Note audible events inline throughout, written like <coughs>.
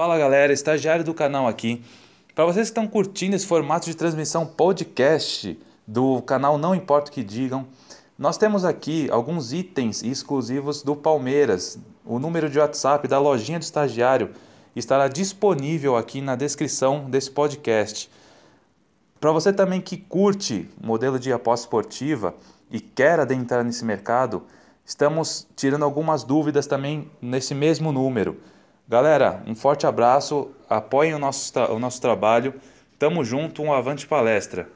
Fala galera, estagiário do canal aqui. Para vocês que estão curtindo esse formato de transmissão podcast do canal Não Importa o que Digam, nós temos aqui alguns itens exclusivos do Palmeiras. O número de WhatsApp da lojinha do estagiário estará disponível aqui na descrição desse podcast. Para você também que curte modelo de aposta esportiva e quer adentrar nesse mercado, estamos tirando algumas dúvidas também nesse mesmo número. Galera, um forte abraço, apoiem o nosso, o nosso trabalho. Tamo junto, um avante palestra.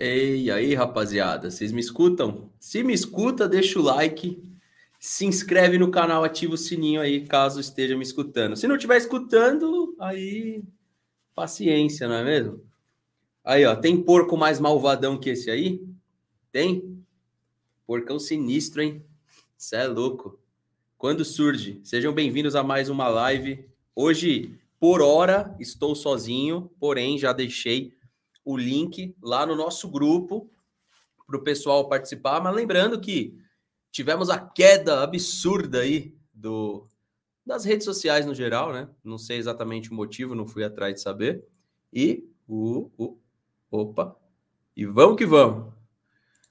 Ei, aí, rapaziada, vocês me escutam? Se me escuta, deixa o like, se inscreve no canal, ativa o sininho aí, caso esteja me escutando. Se não estiver escutando, aí paciência, não é mesmo? Aí, ó, tem porco mais malvadão que esse aí? Tem? Porcão sinistro, hein? Cê é louco. Quando surge? Sejam bem-vindos a mais uma live. Hoje, por hora, estou sozinho, porém já deixei o link lá no nosso grupo para o pessoal participar. Mas lembrando que tivemos a queda absurda aí do, das redes sociais no geral, né? Não sei exatamente o motivo, não fui atrás de saber. E o, uh, uh, opa, e vamos que vamos.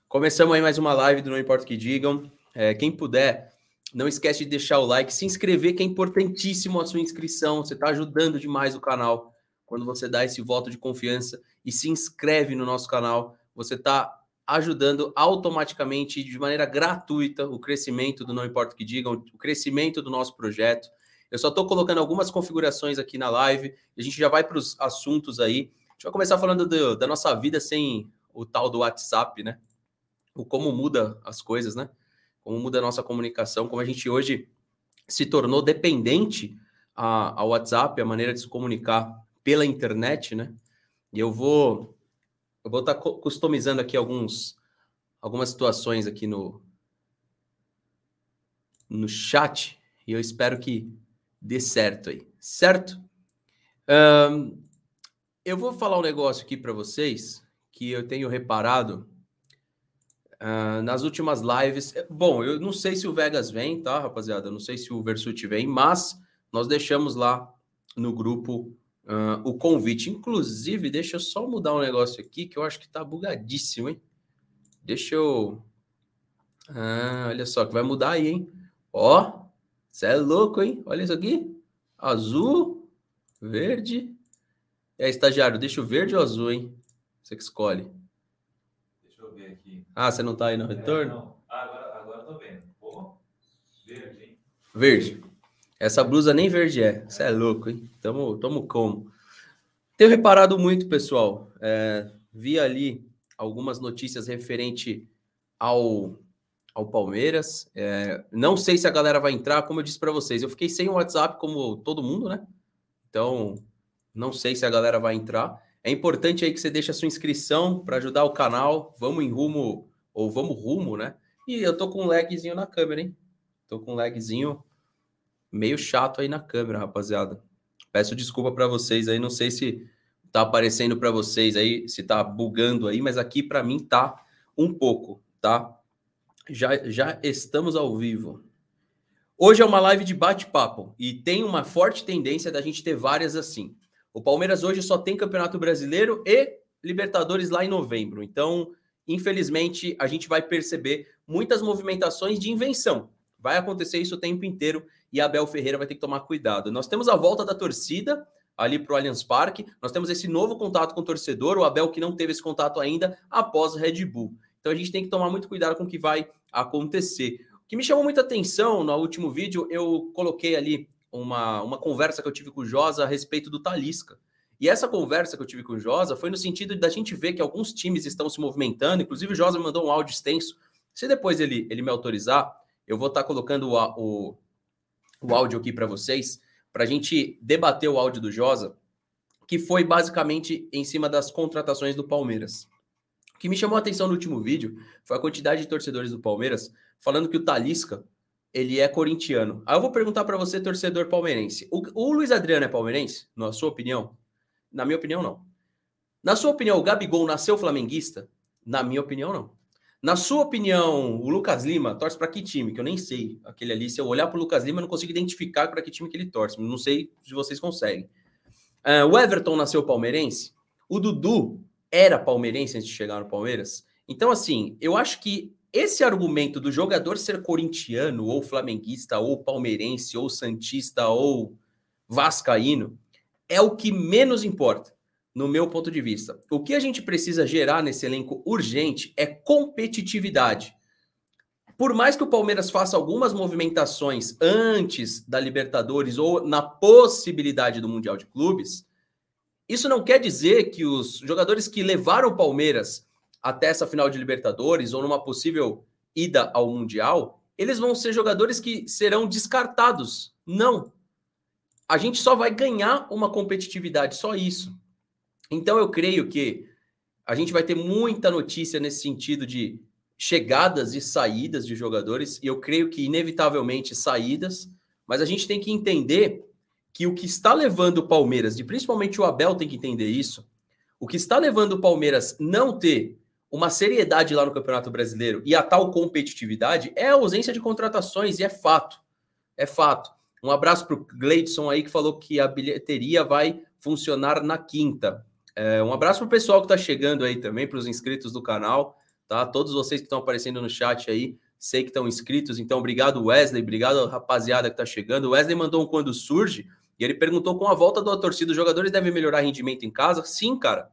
Começamos aí mais uma live do Não Importa o que Digam. É, quem puder, não esquece de deixar o like, se inscrever, que é importantíssimo a sua inscrição. Você está ajudando demais o canal quando você dá esse voto de confiança e se inscreve no nosso canal, você está ajudando automaticamente, de maneira gratuita, o crescimento do Não Importa o que Digam, o crescimento do nosso projeto. Eu só estou colocando algumas configurações aqui na live, a gente já vai para os assuntos aí. A gente vai começar falando do, da nossa vida sem o tal do WhatsApp, né? O como muda as coisas, né? Como muda a nossa comunicação, como a gente hoje se tornou dependente ao WhatsApp, a maneira de se comunicar pela internet, né? E eu vou eu vou estar tá customizando aqui alguns algumas situações aqui no no chat e eu espero que dê certo aí, certo? Um, eu vou falar um negócio aqui para vocês que eu tenho reparado uh, nas últimas lives. Bom, eu não sei se o Vegas vem, tá, rapaziada? Eu não sei se o Versuti vem, mas nós deixamos lá no grupo uh, o convite. Inclusive, deixa eu só mudar um negócio aqui que eu acho que tá bugadíssimo, hein? Deixa eu. Ah, olha só, que vai mudar aí, hein? Ó, você é louco, hein? Olha isso aqui. Azul, verde. É, estagiário, deixa o verde ou azul, hein? Você que escolhe. Deixa eu ver aqui. Ah, você não tá aí no é, retorno? É, não. Ah, agora, agora tô vendo. Pô, verde, hein? Verde. Essa blusa nem verde é. Você é louco, hein? Tamo, tamo como? Tenho reparado muito, pessoal. É, vi ali algumas notícias referente ao, ao Palmeiras. É, não sei se a galera vai entrar, como eu disse para vocês. Eu fiquei sem o WhatsApp, como todo mundo, né? Então, não sei se a galera vai entrar. É importante aí que você deixe a sua inscrição para ajudar o canal. Vamos em rumo, ou vamos rumo, né? E eu tô com um lagzinho na câmera, hein? Tô com um lagzinho meio chato aí na câmera, rapaziada. Peço desculpa para vocês aí, não sei se tá aparecendo para vocês aí, se tá bugando aí, mas aqui para mim tá um pouco, tá? Já já estamos ao vivo. Hoje é uma live de bate-papo e tem uma forte tendência da gente ter várias assim. O Palmeiras hoje só tem Campeonato Brasileiro e Libertadores lá em novembro. Então, infelizmente, a gente vai perceber muitas movimentações de invenção. Vai acontecer isso o tempo inteiro e Abel Ferreira vai ter que tomar cuidado. Nós temos a volta da torcida ali para o Allianz Parque, nós temos esse novo contato com o torcedor, o Abel que não teve esse contato ainda após o Red Bull. Então a gente tem que tomar muito cuidado com o que vai acontecer. O que me chamou muita atenção no último vídeo, eu coloquei ali uma, uma conversa que eu tive com o Josa a respeito do Talisca. E essa conversa que eu tive com o Josa foi no sentido da gente ver que alguns times estão se movimentando, inclusive o Josa mandou um áudio extenso. Se depois ele, ele me autorizar, Eu vou estar tá colocando o, o áudio aqui para vocês, para a gente debater o áudio do Josa, que foi basicamente em cima das contratações do Palmeiras. O que me chamou a atenção no último vídeo foi a quantidade de torcedores do Palmeiras falando que o Talisca ele é corintiano. Aí eu vou perguntar para você, torcedor palmeirense. O, o, Luiz Adriano é palmeirense? Na sua opinião? Na minha opinião, não. Na sua opinião, o Gabigol nasceu flamenguista? Na minha opinião, não. Na sua opinião, o Lucas Lima torce para que time? Que eu nem sei. Aquele ali, se eu olhar para o Lucas Lima, eu não consigo identificar para que time que ele torce. Não sei se vocês conseguem. Uh, o Everton nasceu palmeirense? O Dudu era palmeirense antes de chegar no Palmeiras? Então, assim, eu acho que esse argumento do jogador ser corintiano, ou flamenguista, ou palmeirense, ou santista, ou vascaíno, é o que menos importa, no meu ponto de vista. O que a gente precisa gerar nesse elenco urgente é competitividade. Por mais que o Palmeiras faça algumas movimentações antes da Libertadores ou na possibilidade do Mundial de Clubes, isso não quer dizer que os jogadores que levaram o Palmeiras até essa final de Libertadores ou numa possível ida ao Mundial, eles vão ser jogadores que serão descartados. Não. A gente só vai ganhar uma competitividade, só isso. Então eu creio que a gente vai ter muita notícia nesse sentido de chegadas e saídas de jogadores, e eu creio que inevitavelmente saídas, mas a gente tem que entender que o que está levando o Palmeiras, e principalmente o Abel tem que entender isso, o que está levando o Palmeiras não ter uma seriedade lá no Campeonato Brasileiro e a tal competitividade é a ausência de contratações, e é fato. É fato. Um abraço para o Gleidson aí que falou que a bilheteria vai funcionar na quinta. É, um abraço para o pessoal que está chegando aí também, para os inscritos do canal, tá? Todos vocês que estão aparecendo no chat aí, sei que estão inscritos, então obrigado Wesley, obrigado rapaziada que está chegando. Wesley mandou um quando surge e ele perguntou com a volta da torcida, os jogadores devem melhorar rendimento em casa? Sim, cara.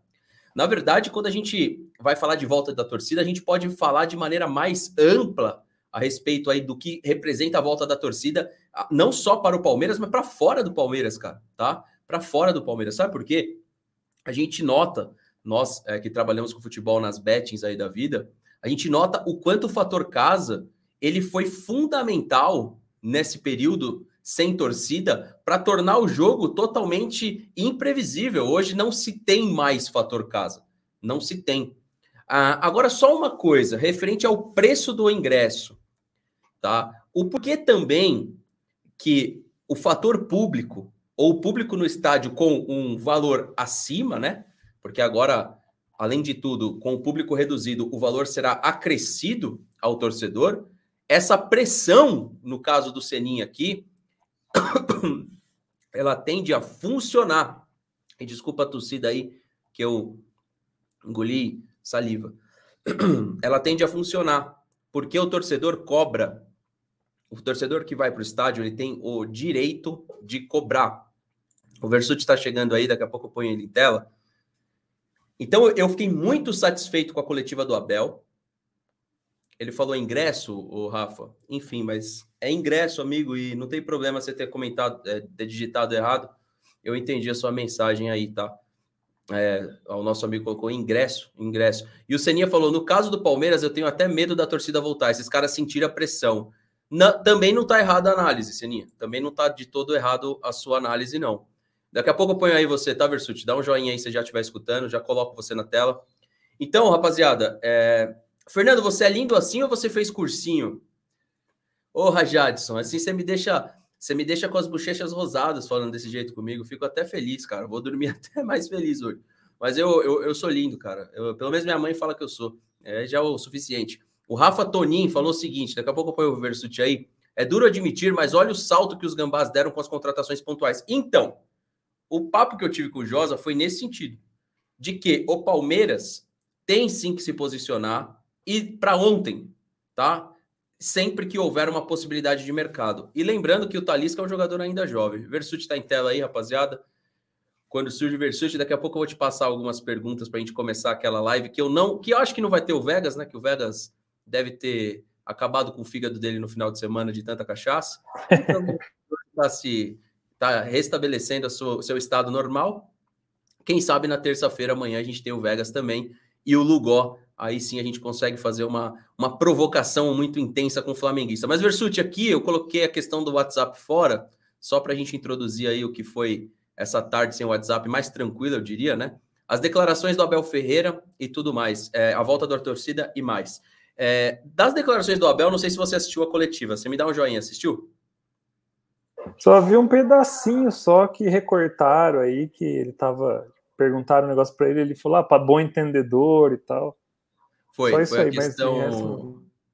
Na verdade, quando a gente vai falar de volta da torcida, a gente pode falar de maneira mais ampla a respeito aí do que representa a volta da torcida, não só para o Palmeiras, mas para fora do Palmeiras, cara, tá? Para fora do Palmeiras. Sabe por quê? A gente nota, nós é, que trabalhamos com futebol nas bettings aí da vida, a gente nota o quanto o fator casa ele foi fundamental nesse período sem torcida para tornar o jogo totalmente imprevisível. Hoje não se tem mais fator casa, não se tem. Ah, agora, só uma coisa referente ao preço do ingresso, tá? O porquê também que o fator público ou o público no estádio com um valor acima, né? Porque agora, além de tudo, com o público reduzido, o valor será acrescido ao torcedor. Essa pressão, no caso do Seninha aqui, <coughs> ela tende a funcionar. E desculpa a tossida aí, que eu engoli saliva. <coughs> Ela tende a funcionar, porque o torcedor cobra. O torcedor que vai para o estádio, ele tem o direito de cobrar. O Versuti está chegando aí, daqui a pouco eu ponho ele em tela. Então eu fiquei muito satisfeito com a coletiva do Abel. Ele falou ingresso, o Rafa. Enfim, mas é ingresso, amigo, e não tem problema você ter comentado, é, ter digitado errado. Eu entendi a sua mensagem aí, tá? É, o nosso amigo colocou ingresso, ingresso. E o Seninha falou: no caso do Palmeiras, eu tenho até medo da torcida voltar. Esses caras sentiram a pressão. Na, também não tá errada a análise, Seninha. Também não tá de todo errado a sua análise, não. Daqui a pouco eu ponho aí você, tá, Versuti? Dá um joinha aí se já estiver escutando, já coloco você na tela. Então, rapaziada, é, Fernando, você é lindo assim ou você fez cursinho? Ô, Rajadson, assim você me deixa, você me deixa com as bochechas rosadas falando desse jeito comigo. Fico até feliz, cara. Vou dormir <laughs> até mais feliz hoje. Mas eu, eu, eu sou lindo, cara. Eu, pelo menos minha mãe fala que eu sou. É já o suficiente. O Rafa Tonin falou o seguinte: daqui a pouco eu ponho o Versute aí. É duro admitir, mas olha o salto que os gambás deram com as contratações pontuais. Então, o papo que eu tive com o Josa foi nesse sentido: de que o Palmeiras tem sim que se posicionar e para ontem, tá? Sempre que houver uma possibilidade de mercado. E lembrando que o Talisca é um jogador ainda jovem. Versuti está em tela aí, rapaziada. Quando surge o Versuti, daqui a pouco eu vou te passar algumas perguntas para a gente começar aquela live que eu não, que eu acho que não vai ter o Vegas, né? Que o Vegas deve ter acabado com o fígado dele no final de semana de tanta cachaça. Então, <laughs> se tá restabelecendo o seu estado normal. Quem sabe na terça-feira amanhã a gente tem o Vegas também e o Lugó aí sim a gente consegue fazer uma, uma provocação muito intensa com o flamenguista. Mas, Versuti, aqui eu coloquei a questão do WhatsApp fora, só para a gente introduzir aí o que foi essa tarde sem WhatsApp mais tranquila, eu diria, né? As declarações do Abel Ferreira e tudo mais, é, a volta da torcida e mais. É, das declarações do Abel, não sei se você assistiu a coletiva. Você me dá um joinha, assistiu? Só vi um pedacinho só que recortaram aí, que ele tava. Perguntaram um negócio para ele, ele falou, ah, para bom entendedor e tal. Foi, Só isso foi aí, questão... mas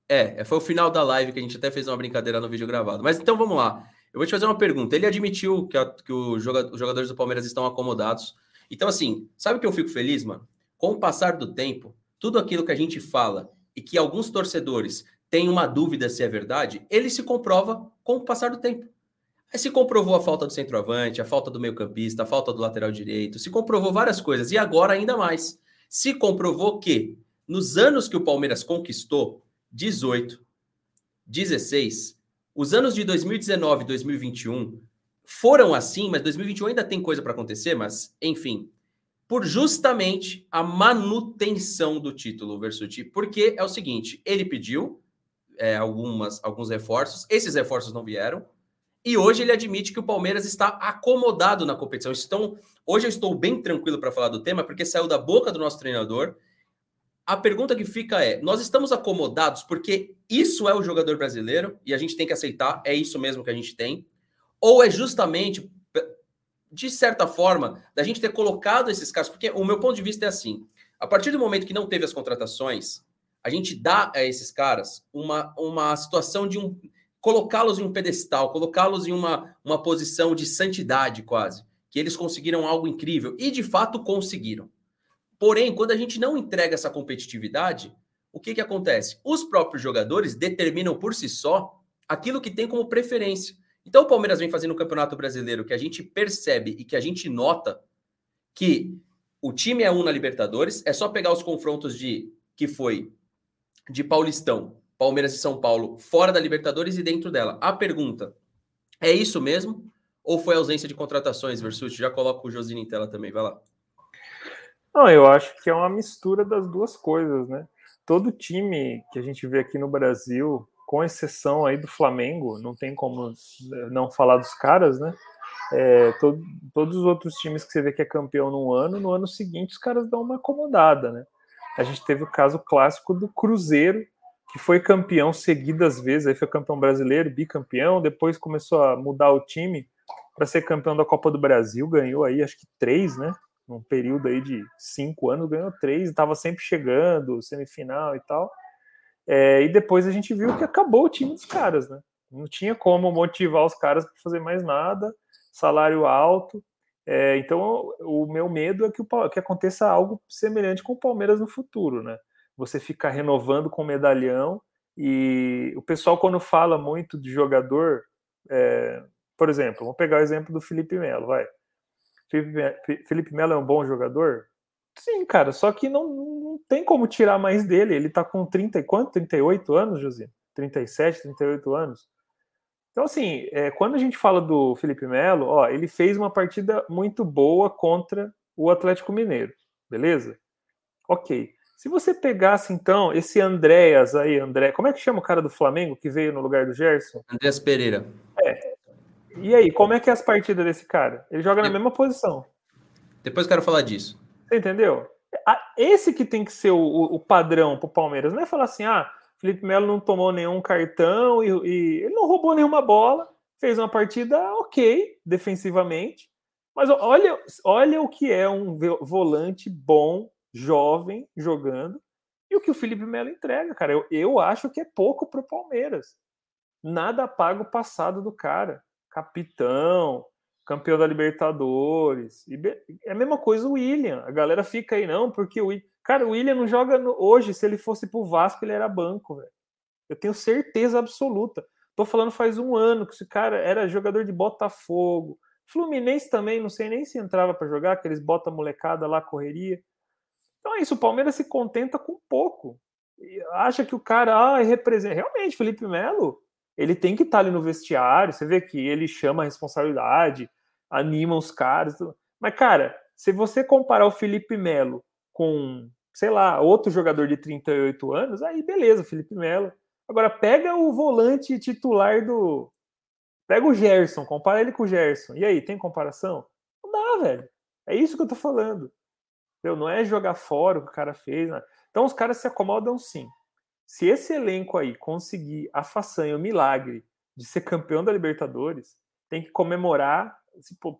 É, foi o final da live que a gente até fez uma brincadeira no vídeo gravado. Mas então vamos lá. Eu vou te fazer uma pergunta. Ele admitiu que, a, que joga, os jogadores do Palmeiras estão acomodados. Então, assim, sabe o que eu fico feliz, mano? Com o passar do tempo, tudo aquilo que a gente fala e que alguns torcedores têm uma dúvida se é verdade, ele se comprova com o passar do tempo. Aí se comprovou a falta do centroavante, a falta do meio-campista, a falta do lateral direito, se comprovou várias coisas. E agora ainda mais. Se comprovou que nos anos que o Palmeiras conquistou, 18, 16, os anos de 2019 e 2021 foram assim, mas 2021 ainda tem coisa para acontecer, mas enfim, por justamente a manutenção do título, Versuti, porque é o seguinte, ele pediu é, algumas, alguns reforços, esses reforços não vieram, e hoje ele admite que o Palmeiras está acomodado na competição. Então, hoje eu estou bem tranquilo para falar do tema, porque saiu da boca do nosso treinador a pergunta que fica é: nós estamos acomodados porque isso é o jogador brasileiro e a gente tem que aceitar, é isso mesmo que a gente tem? Ou é justamente, de certa forma, da gente ter colocado esses caras? Porque o meu ponto de vista é assim: a partir do momento que não teve as contratações, a gente dá a esses caras uma, uma situação de um. Colocá-los em um pedestal, colocá-los em uma, uma posição de santidade quase. Que eles conseguiram algo incrível e de fato conseguiram. Porém, quando a gente não entrega essa competitividade, o que, que acontece? Os próprios jogadores determinam por si só aquilo que tem como preferência. Então, o Palmeiras vem fazendo o Campeonato Brasileiro que a gente percebe e que a gente nota que o time é um na Libertadores, é só pegar os confrontos de que foi de Paulistão, Palmeiras e São Paulo, fora da Libertadores e dentro dela. A pergunta: é isso mesmo? Ou foi ausência de contratações, Versus? Já coloca o Josino em tela também, vai lá. Não, eu acho que é uma mistura das duas coisas, né? Todo time que a gente vê aqui no Brasil, com exceção aí do Flamengo, não tem como não falar dos caras, né? É, todo, todos os outros times que você vê que é campeão num ano, no ano seguinte os caras dão uma acomodada, né? A gente teve o caso clássico do Cruzeiro, que foi campeão seguidas vezes, aí foi campeão brasileiro, bicampeão, depois começou a mudar o time para ser campeão da Copa do Brasil, ganhou aí acho que três, né? num período aí de cinco anos, ganhou três, estava sempre chegando, semifinal e tal. É, e depois a gente viu que acabou o time dos caras, né? Não tinha como motivar os caras para fazer mais nada, salário alto. É, então, o meu medo é que, o, que aconteça algo semelhante com o Palmeiras no futuro, né? Você fica renovando com medalhão e o pessoal, quando fala muito de jogador, é, por exemplo, vamos pegar o exemplo do Felipe Melo, vai. Felipe Melo é um bom jogador? Sim, cara, só que não, não tem como tirar mais dele. Ele tá com 30 e quanto? 38 anos, José? 37, 38 anos. Então, assim, é, quando a gente fala do Felipe Melo, ó, ele fez uma partida muito boa contra o Atlético Mineiro, beleza? Ok. Se você pegasse, então, esse Andréas aí, André, como é que chama o cara do Flamengo que veio no lugar do Gerson? Andréas Pereira. É, e aí, como é que é as partidas desse cara? Ele joga na mesma posição. Depois quero falar disso. Você entendeu? Esse que tem que ser o, o padrão pro Palmeiras. Não é falar assim, ah, Felipe Melo não tomou nenhum cartão e, e ele não roubou nenhuma bola, fez uma partida ok, defensivamente. Mas olha, olha o que é um volante bom, jovem, jogando, e o que o Felipe Melo entrega, cara. Eu, eu acho que é pouco pro Palmeiras. Nada paga o passado do cara capitão, campeão da Libertadores. É a mesma coisa o William. A galera fica aí, não, porque o Cara, o William não joga no... hoje. Se ele fosse pro Vasco, ele era banco, velho. Eu tenho certeza absoluta. Tô falando faz um ano que esse cara era jogador de Botafogo. Fluminense também, não sei nem se entrava para jogar, que eles botam molecada lá, correria. Então é isso, o Palmeiras se contenta com pouco. E acha que o cara ah, representa. Realmente, Felipe Melo ele tem que estar tá ali no vestiário. Você vê que ele chama a responsabilidade, anima os caras. Mas, cara, se você comparar o Felipe Melo com sei lá, outro jogador de 38 anos, aí beleza, Felipe Melo. Agora pega o volante titular do. Pega o Gerson, compara ele com o Gerson. E aí, tem comparação? Não dá, velho. É isso que eu tô falando. Entendeu? Não é jogar fora o que o cara fez. Né? Então os caras se acomodam sim. Se esse elenco aí conseguir a façanha, o milagre de ser campeão da Libertadores, tem que comemorar.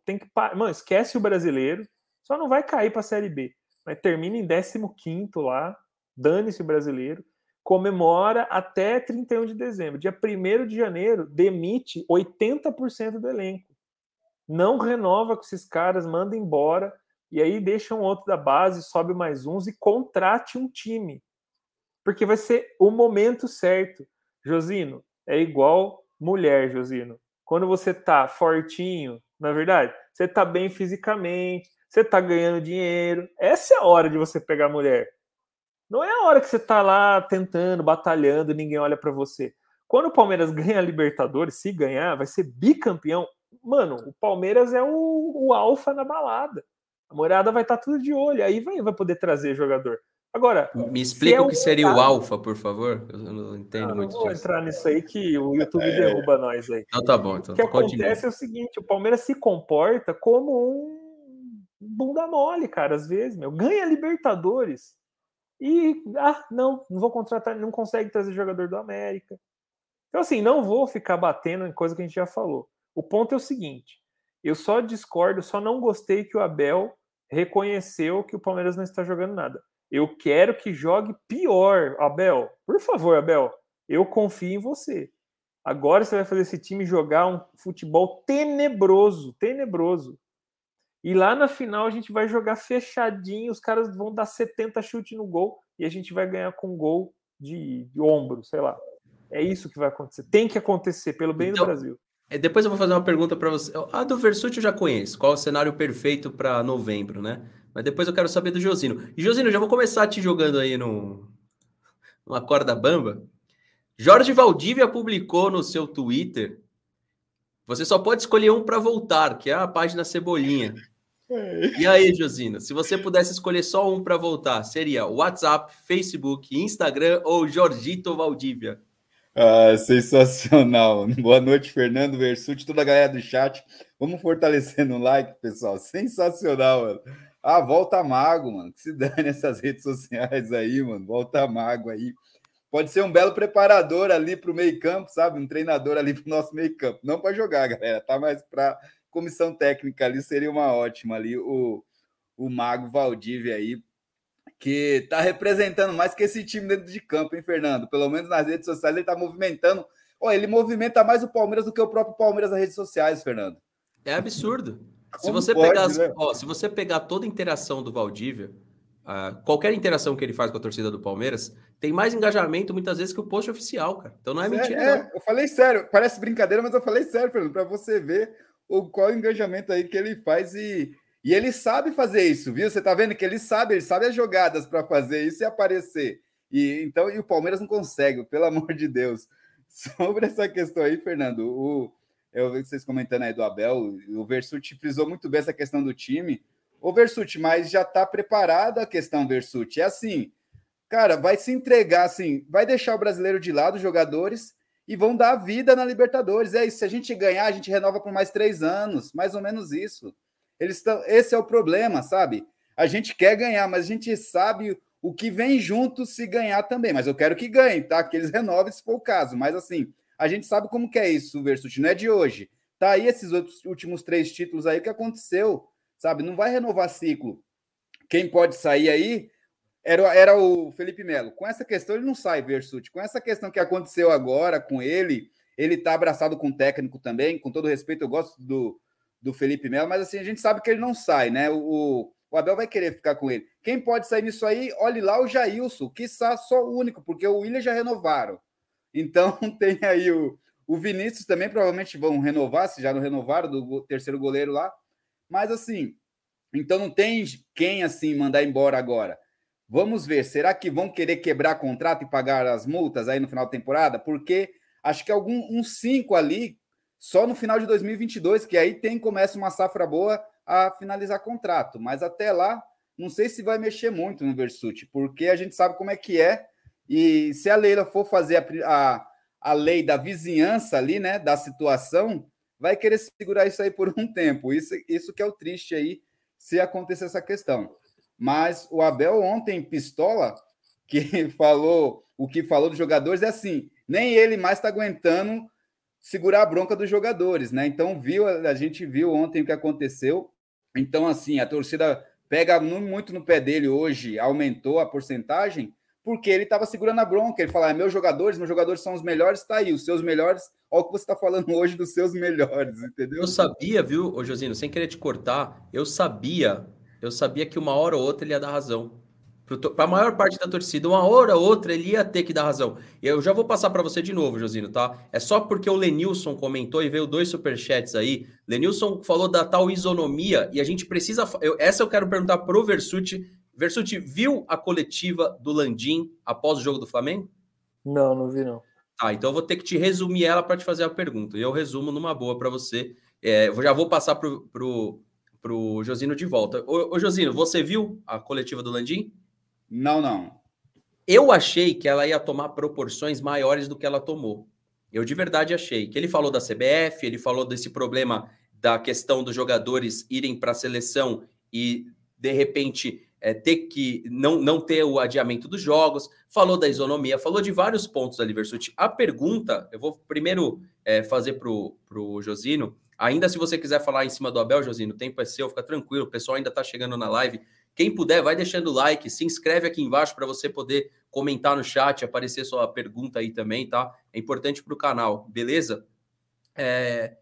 Tem que. Mano, esquece o brasileiro. Só não vai cair para a Série B. Mas termina em 15 lá. Dane-se o brasileiro. Comemora até 31 de dezembro. Dia 1 de janeiro, demite 80% do elenco. Não renova com esses caras, manda embora e aí deixa um outro da base, sobe mais uns e contrate um time. Porque vai ser o momento certo. Josino, é igual mulher, Josino. Quando você tá fortinho, na é verdade, você tá bem fisicamente, você tá ganhando dinheiro. Essa é a hora de você pegar a mulher. Não é a hora que você tá lá tentando, batalhando, ninguém olha para você. Quando o Palmeiras <laughs> ganha a Libertadores, se ganhar, vai ser bicampeão. Mano, o Palmeiras é o, o alfa na balada. A morada vai estar tá tudo de olho, aí vai, vai poder trazer jogador. Agora. Me explica é o que seria o alfa, por favor. Eu não entendo ah, muito não vou disso. entrar nisso aí que o YouTube é... derruba nós aí. Então tá bom. Então, o que acontece é o seguinte: o Palmeiras se comporta como um bunda mole, cara, às vezes, meu. Ganha Libertadores. E, ah, não, não vou contratar, não consegue trazer jogador do América. Então, assim, não vou ficar batendo em coisa que a gente já falou. O ponto é o seguinte: eu só discordo, só não gostei que o Abel reconheceu que o Palmeiras não está jogando nada. Eu quero que jogue pior, Abel. Por favor, Abel, eu confio em você. Agora você vai fazer esse time jogar um futebol tenebroso, tenebroso. E lá na final a gente vai jogar fechadinho, os caras vão dar 70 chutes no gol e a gente vai ganhar com um gol de, de ombro, sei lá. É isso que vai acontecer. Tem que acontecer, pelo bem então, do Brasil. É, depois eu vou fazer uma pergunta para você. A do Versuti eu já conheço. Qual é o cenário perfeito para novembro, né? Mas depois eu quero saber do Josino. E Josino, já vou começar te jogando aí no numa corda bamba. Jorge Valdívia publicou no seu Twitter. Você só pode escolher um para voltar, que é a página Cebolinha. E aí, Josino, se você pudesse escolher só um para voltar, seria WhatsApp, Facebook, Instagram ou Jorgito Valdívia? Ah, sensacional. <laughs> Boa noite, Fernando Versuti, toda a galera do chat. Vamos fortalecendo o like, pessoal. Sensacional, mano. Ah, volta mago, mano. Que se dane essas redes sociais aí, mano. Volta mago aí. Pode ser um belo preparador ali para o meio-campo, sabe? Um treinador ali para o nosso meio-campo. Não para jogar, galera, tá? Mas para comissão técnica ali seria uma ótima ali. O, o Mago Valdívia aí que está representando mais que esse time dentro de campo, hein, Fernando? Pelo menos nas redes sociais ele está movimentando. Oh, ele movimenta mais o Palmeiras do que o próprio Palmeiras nas redes sociais, Fernando. É absurdo. se você, pode, pegar, né? ó, se você pegar toda a interação do Valdívia, uh, qualquer interação que ele faz com a torcida do Palmeiras, tem mais engajamento muitas vezes que o post oficial, cara. Então não é, mentira. É, eu falei sério, parece brincadeira, mas eu falei sério, Fernando, para você ver o, qual o engajamento aí que ele faz e e ele sabe fazer isso, viu? Você tá vendo que ele sabe, ele sabe as jogadas para fazer isso e aparecer. E então e o Palmeiras não consegue, pelo <laughs> amor de Deus. Sobre essa questão aí, Fernando, o, eu vi vocês comentando aí do Abel, o Versuti frisou muito bem essa questão do time. O Versuti, mas já tá preparado a questão Versuti. É assim, cara, vai se entregar assim, vai deixar o brasileiro de lado, os jogadores, e vão dar vida na Libertadores. É isso. Se a gente ganhar, a gente renova por mais três anos, mais ou menos isso. Eles estão. Esse é o problema, sabe? A gente quer ganhar, mas a gente sabe o que vem junto se ganhar também. Mas eu quero que ganhem, tá? Que eles <laughs> renovem se for o caso. Mas assim, a gente sabe como que é isso, Versuti, não é de hoje. Tá aí esses outros últimos três títulos aí que aconteceu, sabe? Não vai renovar ciclo. Quem pode sair aí era, era o Felipe Melo. Com essa questão, ele não sai, Versuti. Com essa questão que aconteceu agora com ele, ele tá abraçado com o técnico também. Com todo respeito, eu gosto do, do Felipe Melo, mas assim, a gente sabe que ele não sai, né? O, o Abel vai querer ficar com ele. Quem pode sair nisso aí, olhe lá o Jailson, que está só o único, porque o William já renovaram. Então <laughs> tem aí o, o Vinícius também, provavelmente vão renovar, se já não renovaram, do terceiro goleiro lá. Mas assim, então não tem quem assim mandar embora agora. Vamos ver, será que vão querer quebrar contrato e pagar as multas aí no final da temporada? Porque acho que algum uns cinco ali só no final de 2022, que aí tem começa uma safra boa a finalizar contrato, mas até lá não sei se vai mexer muito no Versuti, porque a gente sabe como é que é. E se a Leila for fazer a, a, a lei da vizinhança ali, né, da situação, vai querer segurar isso aí por um tempo. Isso, isso que é o triste aí, se acontecer essa questão. Mas o Abel ontem, pistola, que <laughs> falou o que falou dos jogadores, é assim, nem ele mais está aguentando segurar a bronca dos jogadores, né? Então viu, a gente viu ontem o que aconteceu. Então, assim, a torcida pega muito no pé dele hoje, aumentou a porcentagem, porque ele estava segurando a bronca. Ele fala: ah, meus jogadores, meus jogadores são os melhores, tá aí, os seus melhores. Olha o que você está falando <laughs> hoje dos seus melhores, entendeu? Eu sabia, viu, ô Josino, sem querer te cortar, eu sabia, eu sabia que uma hora ou outra ele ia dar razão. Para a maior parte da torcida, uma hora ou outra ele ia ter que dar razão. E eu já vou passar para você de novo, Josino, tá? É só porque o Lenilson comentou e veio dois superchats aí. Lenilson falou da tal isonomia e a gente precisa. Eu, essa eu quero perguntar pro Versuti. Versuti, viu a coletiva do Landim após o jogo do Flamengo? Não, não vi não. Tá, então eu vou ter que te resumir ela para te fazer a pergunta. E eu resumo numa boa para você. É, eu já vou passar pro, pro, pro Josino de volta. Ô, ô Josino, você viu a coletiva do Landim? Não, não. Eu achei que ela ia tomar proporções maiores do que ela tomou. Eu de verdade achei que ele falou da CBF, ele falou desse problema da questão dos jogadores irem para a seleção e de repente é, ter que não, não ter o adiamento dos jogos, falou da isonomia, falou de vários pontos ali, Versuti. A pergunta, eu vou primeiro é, fazer para o Josino, ainda se você quiser falar em cima do Abel, Josino, o tempo é seu, fica tranquilo, o pessoal ainda está chegando na live. Quem puder, vai deixando o like, se inscreve aqui embaixo para você poder comentar no chat, aparecer sua pergunta aí também, tá? É importante para o canal, beleza? É...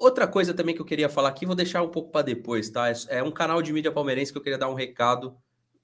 Outra coisa também que eu queria falar aqui, vou deixar um pouco para depois, tá? É, um canal de mídia palmeirense que eu queria dar um recado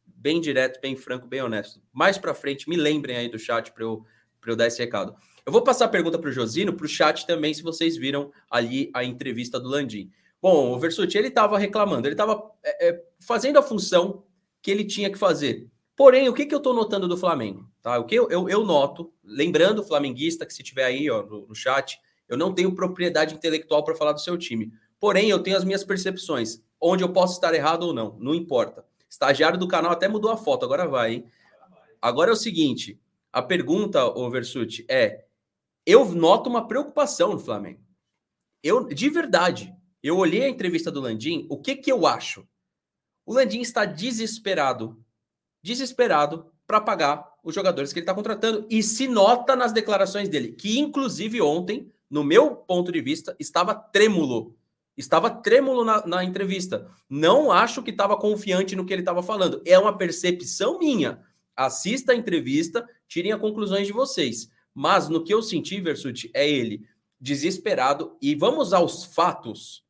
bem direto, bem franco, bem honesto. Mais para frente, me lembrem aí do chat para eu, eu dar esse recado. Eu vou passar a pergunta para o Josino, para o chat também, se vocês viram ali a entrevista do Landim. Bom, o Versuti ele estava reclamando, ele estava é, é, fazendo a função que ele tinha que fazer. Porém, o que, que eu estou notando do Flamengo? Tá? O que eu, eu, eu noto, lembrando o flamenguista que se tiver aí ó, no, no chat, eu não tenho propriedade intelectual para falar do seu time. Porém, eu tenho as minhas percepções. Onde eu posso estar errado ou não, não importa. Estagiário do canal até mudou a foto, agora vai, hein? Agora é o seguinte: a pergunta, o Versuti, é: eu noto uma preocupação no Flamengo. Eu, de verdade, eu olhei a entrevista do Landim, o que que eu acho? O Landim está desesperado, desesperado para pagar os jogadores que ele está contratando e se nota nas declarações dele, que inclusive ontem, no meu ponto de vista, estava trêmulo. Estava trêmulo na, na entrevista. Não acho que estava confiante no que ele estava falando. É uma percepção minha. Assista a entrevista, tirem as conclusões de vocês. Mas no que eu senti, Versuti, é ele desesperado. E vamos aos fatos.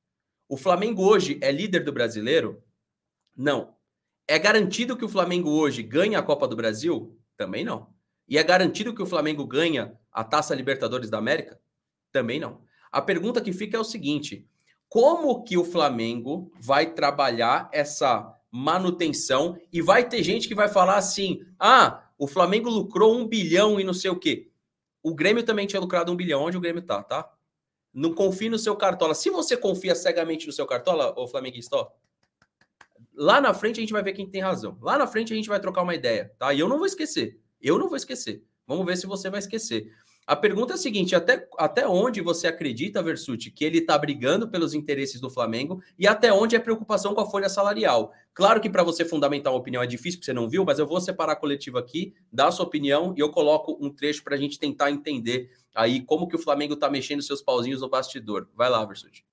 O Flamengo hoje é líder do brasileiro? Não. É garantido que o Flamengo hoje ganha a Copa do Brasil? Também não. E é garantido que o Flamengo ganha a Taça Libertadores da América? Também não. A pergunta que fica é o seguinte: como que o Flamengo vai trabalhar essa manutenção e vai ter gente que vai falar assim: ah, o Flamengo lucrou um bilhão e não sei o quê. O Grêmio também tinha lucrado um bilhão. Onde o Grêmio tá, tá? Não confie no seu cartola. Se você confia cegamente no seu cartola, ô flamenguista, ó, lá na frente a gente vai ver quem tem razão. Lá na frente a gente vai trocar uma ideia, tá? E eu não vou esquecer. Eu não vou esquecer. Vamos ver se você vai esquecer. A pergunta é a seguinte: até, até onde você acredita, Versuti, que ele está brigando pelos interesses do Flamengo e até onde é preocupação com a folha salarial? Claro que para você fundamentar uma opinião é difícil, porque você não viu, mas eu vou separar a coletiva aqui, dar a sua opinião e eu coloco um trecho para a gente tentar entender aí como que o Flamengo está mexendo seus pauzinhos no bastidor. Vai lá, Versuti.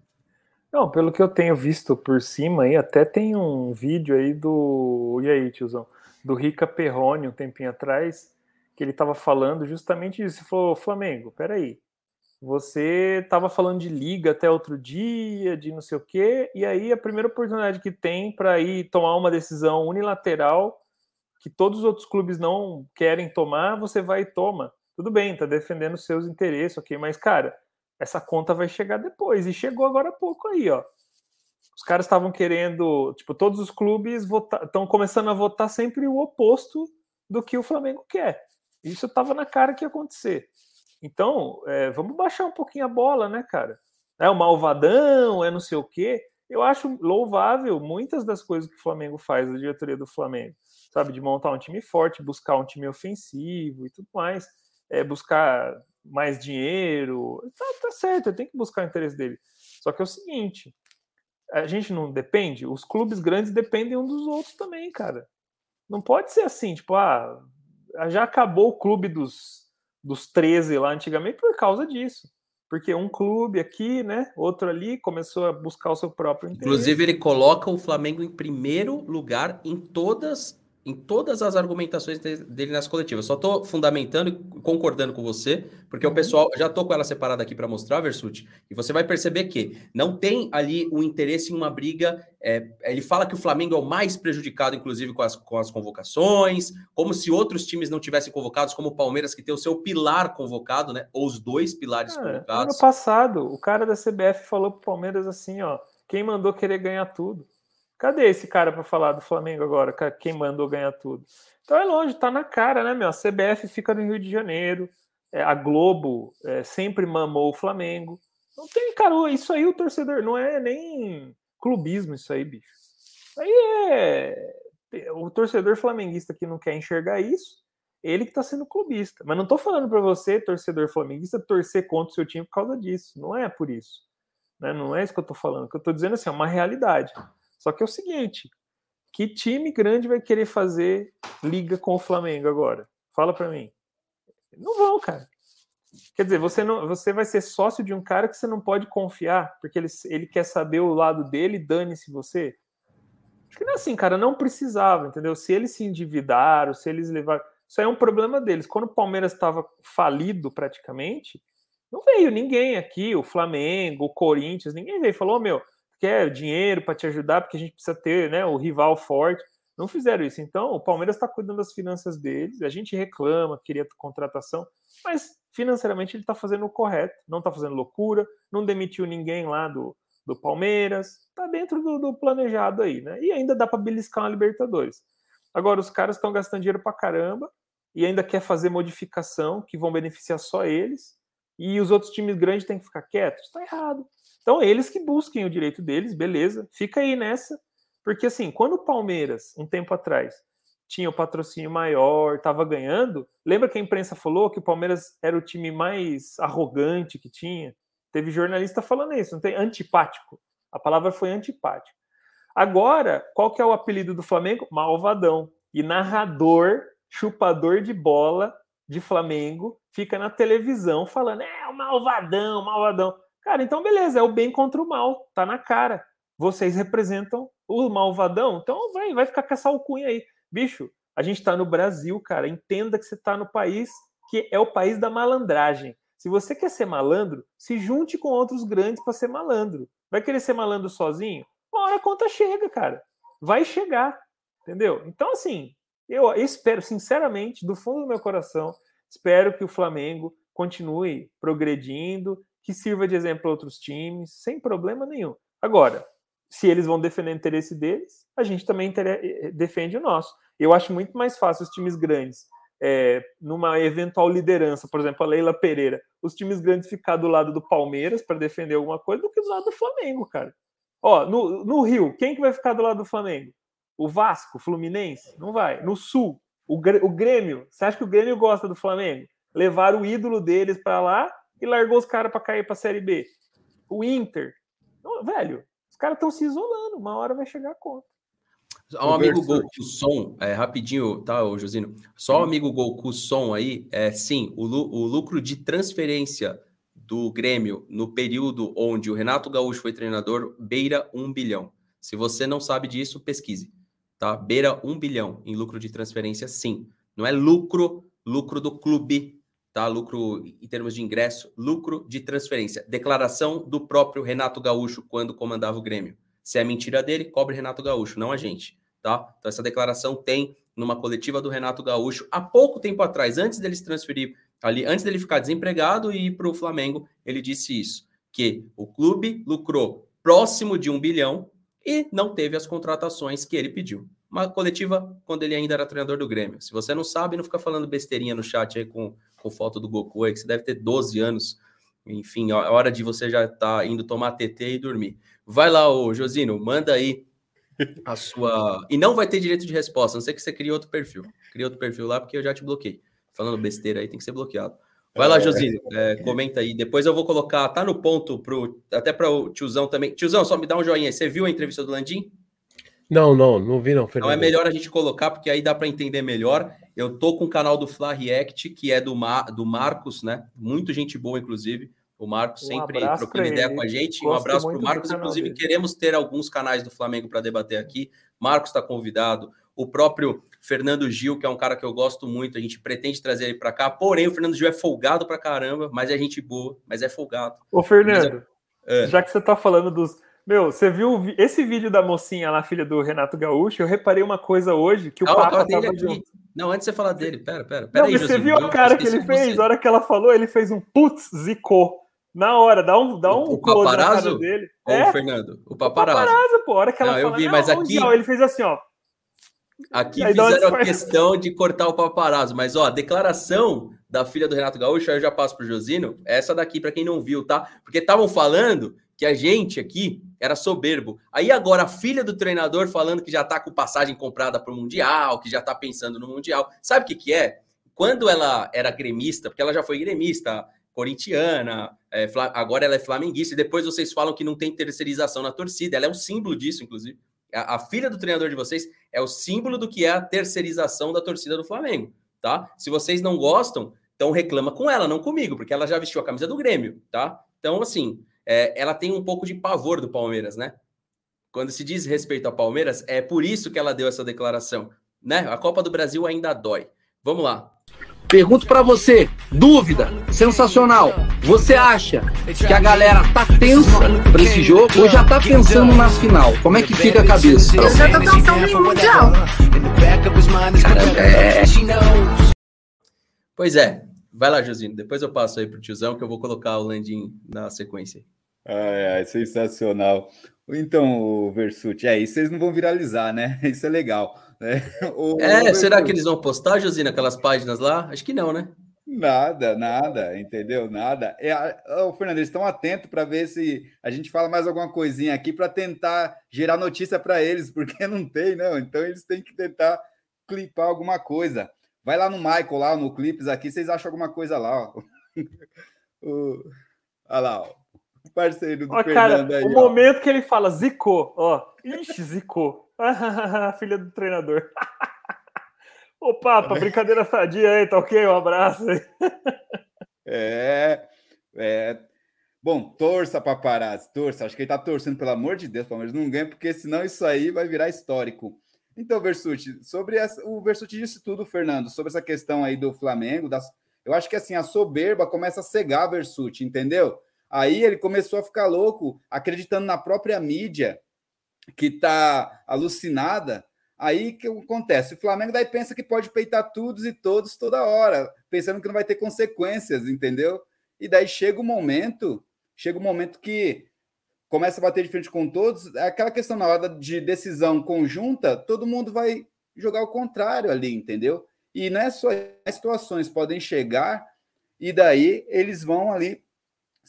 Não, pelo que eu tenho visto por cima aí, até tem um vídeo aí do. E aí, tiozão? Do Rica Perrone, um tempinho atrás, que ele estava falando justamente isso. Ele falou: Flamengo, peraí. Você estava falando de liga até outro dia, de não sei o quê, e aí a primeira oportunidade que tem para ir tomar uma decisão unilateral que todos os outros clubes não querem tomar, você vai e toma tudo bem, tá defendendo seus interesses, ok, mas, cara, essa conta vai chegar depois, e chegou agora há pouco aí, ó. Os caras estavam querendo, tipo, todos os clubes estão começando a votar sempre o oposto do que o Flamengo quer. Isso estava na cara que ia acontecer. Então, é, vamos baixar um pouquinho a bola, né, cara? É o malvadão, é não sei o quê. eu acho louvável muitas das coisas que o Flamengo faz, a diretoria do Flamengo, sabe, de montar um time forte, buscar um time ofensivo e tudo mais, é, buscar mais dinheiro, tá, tá certo, tem que buscar o interesse dele. Só que é o seguinte, a gente não depende, os clubes grandes dependem um dos outros também, cara. Não pode ser assim, tipo, ah, já acabou o clube dos, dos 13 lá antigamente por causa disso porque um clube aqui, né, outro ali, começou a buscar o seu próprio interesse. Inclusive, ele coloca o Flamengo em primeiro lugar em todas em todas as argumentações dele nas coletivas. Só estou fundamentando e concordando com você, porque uhum. o pessoal já estou com ela separada aqui para mostrar, Versuti, e você vai perceber que não tem ali o um interesse em uma briga. É, ele fala que o Flamengo é o mais prejudicado, inclusive, com as, com as convocações, como se outros times não tivessem convocados, como o Palmeiras, que tem o seu pilar convocado, né? Ou os dois pilares é, convocados. Ano passado, o cara da CBF falou para o Palmeiras assim: ó, quem mandou querer ganhar tudo? Cadê esse cara para falar do Flamengo agora? Quem mandou ganhar tudo? Então é longe, tá na cara, né, meu? A CBF fica no Rio de Janeiro, é, a Globo é, sempre mamou o Flamengo. Não tem, cara, isso aí o torcedor não é nem clubismo, isso aí, bicho. Aí é. O torcedor flamenguista que não quer enxergar isso, ele que tá sendo clubista. Mas não tô falando para você, torcedor flamenguista, torcer contra o seu time por causa disso. Não é por isso. Né? Não é isso que eu tô falando. O que eu tô dizendo assim, é uma realidade. Só que é o seguinte: que time grande vai querer fazer liga com o Flamengo agora? Fala para mim. Não vão, cara. Quer dizer, você, não, você vai ser sócio de um cara que você não pode confiar, porque ele, ele quer saber o lado dele, dane-se você. Acho que não é assim, cara, não precisava, entendeu? Se eles se endividaram, se eles levaram. Isso aí é um problema deles. Quando o Palmeiras estava falido praticamente, não veio ninguém aqui, o Flamengo, o Corinthians, ninguém veio falou: oh, meu, quer dinheiro para te ajudar, porque a gente precisa ter né, o rival forte. Não fizeram isso. Então, o Palmeiras está cuidando das finanças deles. A gente reclama, queria contratação, mas financeiramente ele está fazendo o correto. Não está fazendo loucura, não demitiu ninguém lá do, do Palmeiras. Está dentro do, do, planejado aí, né? E ainda dá para beliscar uma Libertadores. Agora, os caras estão gastando dinheiro para caramba e ainda quer fazer modificação que vão beneficiar só eles. E os outros times grandes têm que ficar quietos. Está errado. Então, eles que busquem o direito deles, beleza, fica aí nessa. Porque, assim, quando o Palmeiras, um tempo atrás, tinha o patrocínio maior, estava ganhando, lembra que a imprensa falou que o Palmeiras era o time mais arrogante que tinha? Teve jornalista falando isso, não tem? Antipático. A palavra foi antipático. Agora, qual que é o apelido do Flamengo? Malvadão. E narrador, chupador de bola de Flamengo, fica na televisão falando: é, o malvadão, malvadão. Cara, então beleza, é o bem contra o mal, tá na cara. Vocês representam o malvadão, então vai, vai ficar com essa alcunha aí. Bicho, a gente tá no Brasil, cara. Entenda que você tá no país que é o país da malandragem. Se você quer ser malandro, se junte com outros grandes para ser malandro. Vai querer ser malandro sozinho? Uma hora a conta chega, cara. Vai chegar, entendeu? Então, assim, eu espero, sinceramente, do fundo do meu coração, espero que o Flamengo continue progredindo, que sirva de exemplo para outros times, sem problema nenhum. Agora, se eles vão defender o interesse deles, a gente também eh, eh, defende o nosso. Eu acho muito mais fácil os times grandes, é, numa eventual liderança, por exemplo, a Leila Pereira, os times grandes ficar do lado do Palmeiras para defender alguma coisa do que do lado do Flamengo, cara. Ó, no, no Rio, quem que vai ficar do lado do Flamengo? O Vasco, o Fluminense? Não vai. No Sul, o, o Grêmio. Você acha que o Grêmio gosta do Flamengo? Levar o ídolo deles para lá e largou os caras para cair para a Série B. O Inter, velho, os caras estão se isolando, uma hora vai chegar a conta. Um amigo Goku Som, é, rapidinho, tá, ô Josino? Só um amigo Goku Som aí, é, sim, o, o lucro de transferência do Grêmio no período onde o Renato Gaúcho foi treinador beira um bilhão. Se você não sabe disso, pesquise, tá? Beira um bilhão em lucro de transferência, sim. Não é lucro, lucro do clube, tá? Lucro em termos de ingresso, lucro de transferência. Declaração do próprio Renato Gaúcho quando comandava o Grêmio. Se é mentira dele, cobre Renato Gaúcho, não a gente, tá? Então essa declaração tem numa coletiva do Renato Gaúcho há pouco tempo atrás, antes dele se transferir ali, antes dele ficar desempregado e ir para o Flamengo, ele disse isso, que o clube lucrou próximo de um bilhão e não teve as contratações que ele pediu. Uma coletiva quando ele ainda era treinador do Grêmio. Se você não sabe, não fica falando besteirinha no chat aí com com foto do Goku aí, que você deve ter 12 anos. enfim, é hora de você já estar tá indo tomar TT e dormir. Vai lá, ô Josino, manda aí a sua. E não vai ter direito de resposta, a não sei que você crie outro perfil. Cria outro perfil lá, porque eu já te bloqueei. Falando besteira aí, tem que ser bloqueado. Vai lá, é. Josino, é, comenta aí. Depois eu vou colocar, tá no ponto pro, até para o tiozão também. Tiozão, só me dá um joinha. Você viu a entrevista do Landim? Não, não, não vi não, Fernando. Então é melhor a gente colocar, porque aí dá para entender melhor. Eu tô com o canal do Fla React, que é do, Mar, do Marcos, né? Muito gente boa, inclusive. O Marcos um sempre trocando ideia ele. com a gente. Gosto um abraço para o Marcos. Inclusive, dele. queremos ter alguns canais do Flamengo para debater aqui. Marcos está convidado. O próprio Fernando Gil, que é um cara que eu gosto muito, a gente pretende trazer ele para cá. Porém, o Fernando Gil é folgado para caramba, mas é gente boa, mas é folgado. Ô, Fernando, é... já que você está falando dos meu, você viu esse vídeo da mocinha lá, filha do Renato Gaúcho? Eu reparei uma coisa hoje que o Calma, Papa tava junto. Não, antes de você falar dele, pera, pera. pera não, aí, você viu a cara que ele fez? Na hora que ela falou, ele fez um putz, zicou. Na hora, dá um, dá um o, paparazzo dele. Ou é? o Fernando? O paparazzo. O paparazzo, pô. A hora que ela não, fala, eu vi, mas aqui... ele fez assim, ó. Aqui fizeram a questão de cortar o paparazzo, mas ó, a declaração da filha do Renato Gaúcho, aí eu já passo pro Josino, essa daqui para quem não viu, tá? Porque estavam falando que a gente aqui era soberbo. Aí agora a filha do treinador falando que já tá com passagem comprada para o Mundial, que já tá pensando no Mundial. Sabe o que que é? Quando ela era gremista, porque ela já foi gremista, corintiana, é, agora ela é flamenguista, e depois vocês falam que não tem terceirização na torcida, ela é um símbolo disso, inclusive. A, a filha do treinador de vocês é o símbolo do que é a terceirização da torcida do Flamengo, tá? Se vocês não gostam, então reclama com ela, não comigo, porque ela já vestiu a camisa do Grêmio, tá? Então, assim, é, ela tem um pouco de pavor do Palmeiras, né? Quando se diz respeito ao Palmeiras, é por isso que ela deu essa declaração, né? A Copa do Brasil ainda dói. Vamos lá. Pergunto para você, dúvida, sensacional. Você acha que a galera tá tensa para esse jogo ou já tá pensando na final? Como é que fica a cabeça? Eu já tô pensando no mundial. É... Pois é. Vai lá, Josinho. Depois eu passo aí pro tiozão que eu vou colocar o Landim na sequência. Ai, ai, sensacional. Então, Versuti, é, isso vocês não vão viralizar, né? <laughs> Isso é legal. Né? O, é, o será que eles vão postar, Josinho, naquelas páginas lá? Acho que não, né? Nada, nada, entendeu? Nada. É, oh, Fernando, eles estão atentos para ver se a gente fala mais alguma coisinha aqui para tentar gerar notícia para eles, <laughs> porque não tem, não. Então eles têm que tentar clipar alguma coisa. Vai lá no Michael, lá no Clips aqui, vocês acham alguma coisa lá, ó. <laughs> o... Olha lá, ó o parceiro do ó, Fernando cara, aí. O ó. momento que ele fala zicou, ó. Ixi, zicou. <laughs> Filha do treinador. <laughs> Ô, Papa, brincadeira sadia aí, tá ok? Um abraço aí. É, é. Bom, torça, paparazzi, torça. Acho que ele tá torcendo, pelo amor de Deus, Palmeiras não ganha, porque senão isso aí vai virar histórico. Então, Versuti, sobre essa, o Versuti disse tudo, Fernando, sobre essa questão aí do Flamengo, das, eu acho que assim, a soberba começa a cegar Versuti, entendeu? Aí ele começou a ficar louco, acreditando na própria mídia, que está alucinada. Aí que acontece? O Flamengo daí pensa que pode peitar todos e todos toda hora, pensando que não vai ter consequências, entendeu? E daí chega o um momento, chega o um momento que começa a bater de frente com todos, é aquela questão na hora de decisão conjunta, todo mundo vai jogar o contrário ali, entendeu? E não é só as situações podem chegar e daí eles vão ali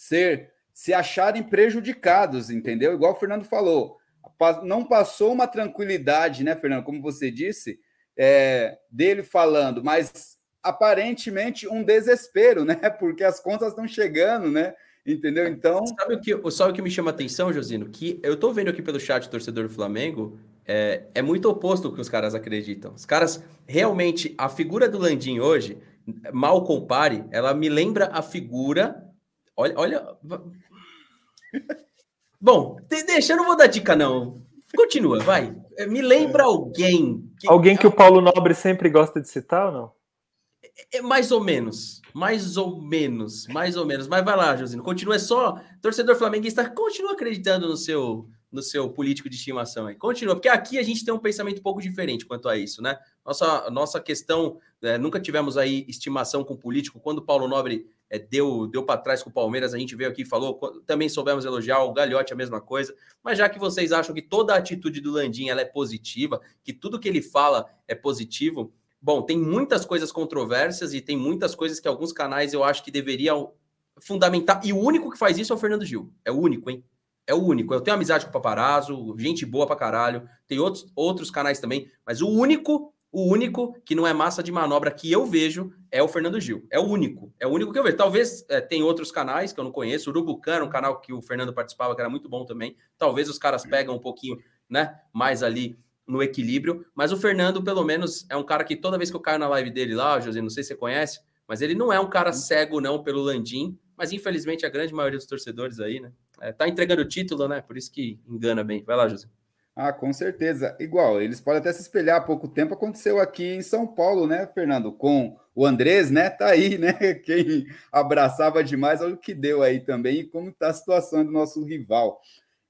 ser se acharem prejudicados, entendeu? Igual o Fernando falou, não passou uma tranquilidade, né, Fernando? Como você disse, é, dele falando, mas aparentemente um desespero, <laughs> né? Porque as contas estão chegando, né? Entendeu? Então. Sabe o que, sabe o que me chama atenção, Josino? Que eu tô vendo aqui pelo chat torcedor do Flamengo, é, é muito oposto do que os caras acreditam. Os caras, realmente, a figura do Landim hoje, mal compare, ela me lembra a figura Olha, olha. Bom, deixa, eu não vou dar dica, não. Continua, vai. É, me lembra alguém. Que... Alguém que o Paulo Nobre sempre gosta de citar ou não? É, é mais ou menos. Mais ou menos. Mais ou menos. Mas vai lá, Josino. Continua. É só. Torcedor flamenguista, continua acreditando no seu no seu político de estimação aí. Continua, porque aqui a gente tem um pensamento um pouco diferente quanto a isso, né? Nossa, nossa questão, é, nunca tivemos aí estimação com político. Quando o Paulo Nobre é, deu, deu para trás com o Palmeiras, a gente veio aqui e falou, também soubemos elogiar o Galhote, a mesma coisa. Mas já que vocês acham que toda a atitude do Landim ela é positiva, que tudo que ele fala é positivo, bom, tem muitas coisas controversas e tem muitas coisas que alguns canais eu acho que deveriam fundamental. E o único que faz isso é o Fernando Gil. É o único, hein? É o único. Eu tenho amizade com o Paparazzo, gente boa pra caralho. Tem outros, outros canais também, mas o único, o único que não é massa de manobra que eu vejo é o Fernando Gil. É o único. É o único que eu vejo. Talvez é, tem outros canais que eu não conheço. O Urubucano, um canal que o Fernando participava, que era muito bom também. Talvez os caras pegam um pouquinho, né? Mais ali no equilíbrio. Mas o Fernando, pelo menos, é um cara que toda vez que eu caio na live dele lá, José, não sei se você conhece, mas ele não é um cara cego, não, pelo Landim. Mas infelizmente a grande maioria dos torcedores aí, né? É, tá entregando o título, né? Por isso que engana bem. Vai lá, José. Ah, com certeza. Igual, eles podem até se espelhar há pouco tempo. Aconteceu aqui em São Paulo, né, Fernando? Com o Andrés, né? Tá aí, né? <laughs> Quem abraçava demais, olha o que deu aí também e como tá a situação do nosso rival.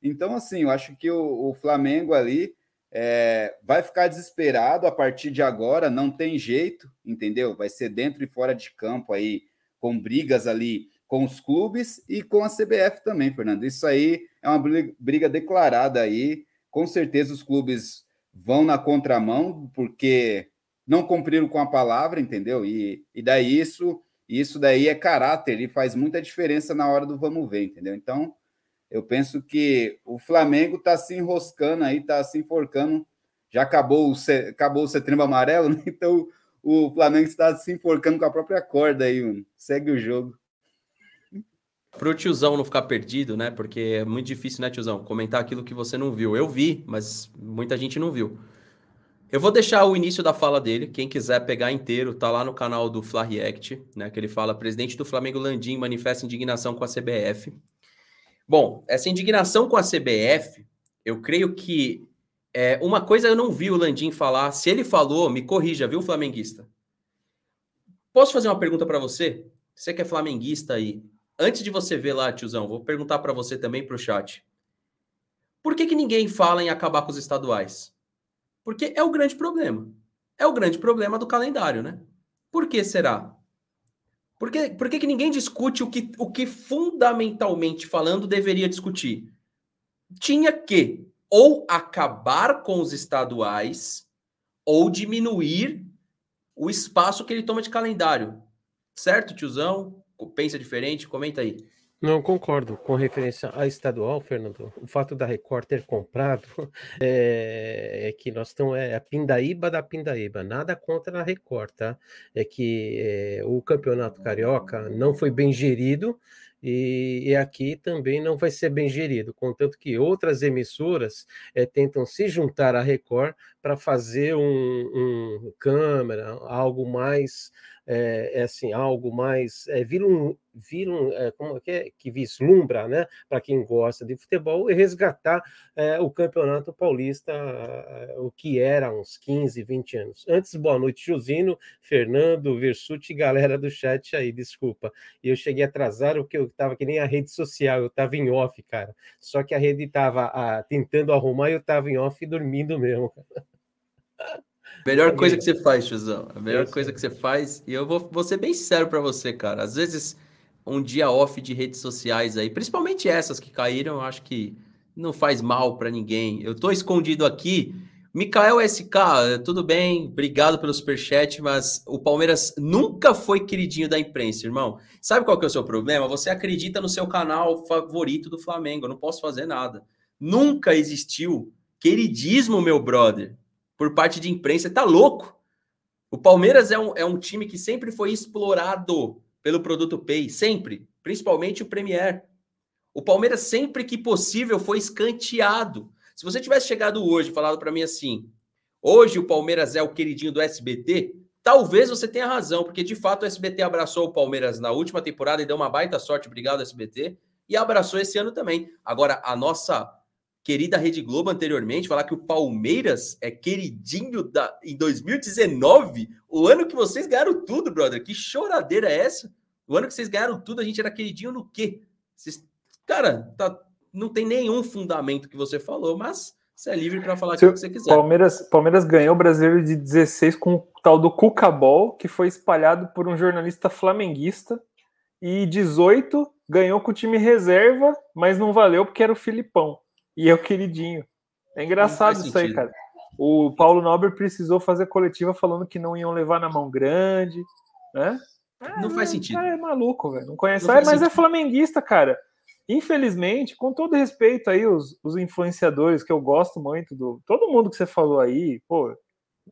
Então, assim, eu acho que o, o Flamengo ali é, vai ficar desesperado a partir de agora, não tem jeito, entendeu? Vai ser dentro e fora de campo aí, com brigas ali com os clubes e com a CBF também, Fernando. Isso aí é uma briga declarada aí. Com certeza os clubes vão na contramão, porque não cumpriram com a palavra, entendeu? E, e daí isso, isso daí é caráter e faz muita diferença na hora do vamos ver, entendeu? Então, eu penso que o Flamengo está se enroscando aí, está se enforcando. Já acabou o, acabou o setembro amarelo, <laughs> né? então o Flamengo está se enforcando com a própria corda aí, mano. Segue o jogo. Pro tiozão não ficar perdido, né? Porque é muito difícil, né, tiozão? Comentar aquilo que você não viu. Eu vi, mas muita gente não viu. Eu vou deixar o início da fala dele. Quem quiser pegar inteiro, tá lá no canal do Fla React, né? Que ele fala: presidente do Flamengo Landim manifesta indignação com a CBF. Bom, essa indignação com a CBF, eu creio que é, uma coisa eu não vi o Landim falar. Se ele falou, me corrija, viu, flamenguista? Posso fazer uma pergunta para você? Você que é flamenguista aí, Antes de você ver lá, tiozão, vou perguntar para você também para o chat. Por que, que ninguém fala em acabar com os estaduais? Porque é o grande problema. É o grande problema do calendário, né? Por que será? Por que, por que, que ninguém discute o que, o que fundamentalmente falando deveria discutir? Tinha que ou acabar com os estaduais ou diminuir o espaço que ele toma de calendário. Certo, tiozão? Pensa diferente? Comenta aí. Não concordo com referência à estadual, Fernando. O fato da Record ter comprado <laughs> é, é que nós estamos é a pindaíba da pindaíba. Nada contra a Record, tá? É que é, o campeonato carioca não foi bem gerido e, e, aqui também não vai ser bem gerido, contanto que outras emissoras é, tentam se juntar à Record para fazer um, um, câmera, algo mais é, é assim, algo mais é, vilum, vilum, é, como é que, é, que vislumbra, né, para quem gosta de futebol, e resgatar é, o Campeonato Paulista, o que era uns 15, 20 anos. Antes, boa noite, Josino, Fernando, Versuti, galera do chat aí, desculpa. Eu cheguei atrasado porque eu estava que nem a rede social, eu estava em off, cara. Só que a rede estava tentando arrumar e eu estava em off dormindo mesmo. <laughs> Melhor coisa que você faz, tiozão. A melhor coisa que você faz. E eu vou, vou ser bem sério para você, cara. Às vezes, um dia off de redes sociais aí, principalmente essas que caíram, eu acho que não faz mal para ninguém. Eu tô escondido aqui. Mikael SK, tudo bem? Obrigado pelo superchat, mas o Palmeiras nunca foi queridinho da imprensa, irmão. Sabe qual que é o seu problema? Você acredita no seu canal favorito do Flamengo. Eu não posso fazer nada. Nunca existiu queridismo, meu brother por parte de imprensa. Tá louco? O Palmeiras é um, é um time que sempre foi explorado pelo produto Pay, sempre, principalmente o Premier. O Palmeiras, sempre que possível, foi escanteado. Se você tivesse chegado hoje e falado para mim assim: hoje o Palmeiras é o queridinho do SBT, talvez você tenha razão, porque de fato o SBT abraçou o Palmeiras na última temporada e deu uma baita sorte, obrigado, SBT, e abraçou esse ano também. Agora, a nossa querida Rede Globo anteriormente, falar que o Palmeiras é queridinho da, em 2019, o ano que vocês ganharam tudo, brother. Que choradeira é essa? O ano que vocês ganharam tudo, a gente era queridinho no quê? Vocês, cara, tá, não tem nenhum fundamento que você falou, mas você é livre para falar o que você quiser. Palmeiras, Palmeiras ganhou o brasileiro de 16 com o tal do Cucabol, que foi espalhado por um jornalista flamenguista, e 18 ganhou com o time reserva, mas não valeu porque era o Filipão e é o queridinho. É engraçado isso aí, cara. O Paulo Nobre precisou fazer coletiva falando que não iam levar na mão grande, né? É, não faz o sentido. cara é maluco, velho. Não conhece. Não Ah, mas é sentido. flamenguista, cara. Infelizmente, com todo respeito aí, os, os influenciadores que eu gosto muito do. Todo mundo que você falou aí, pô,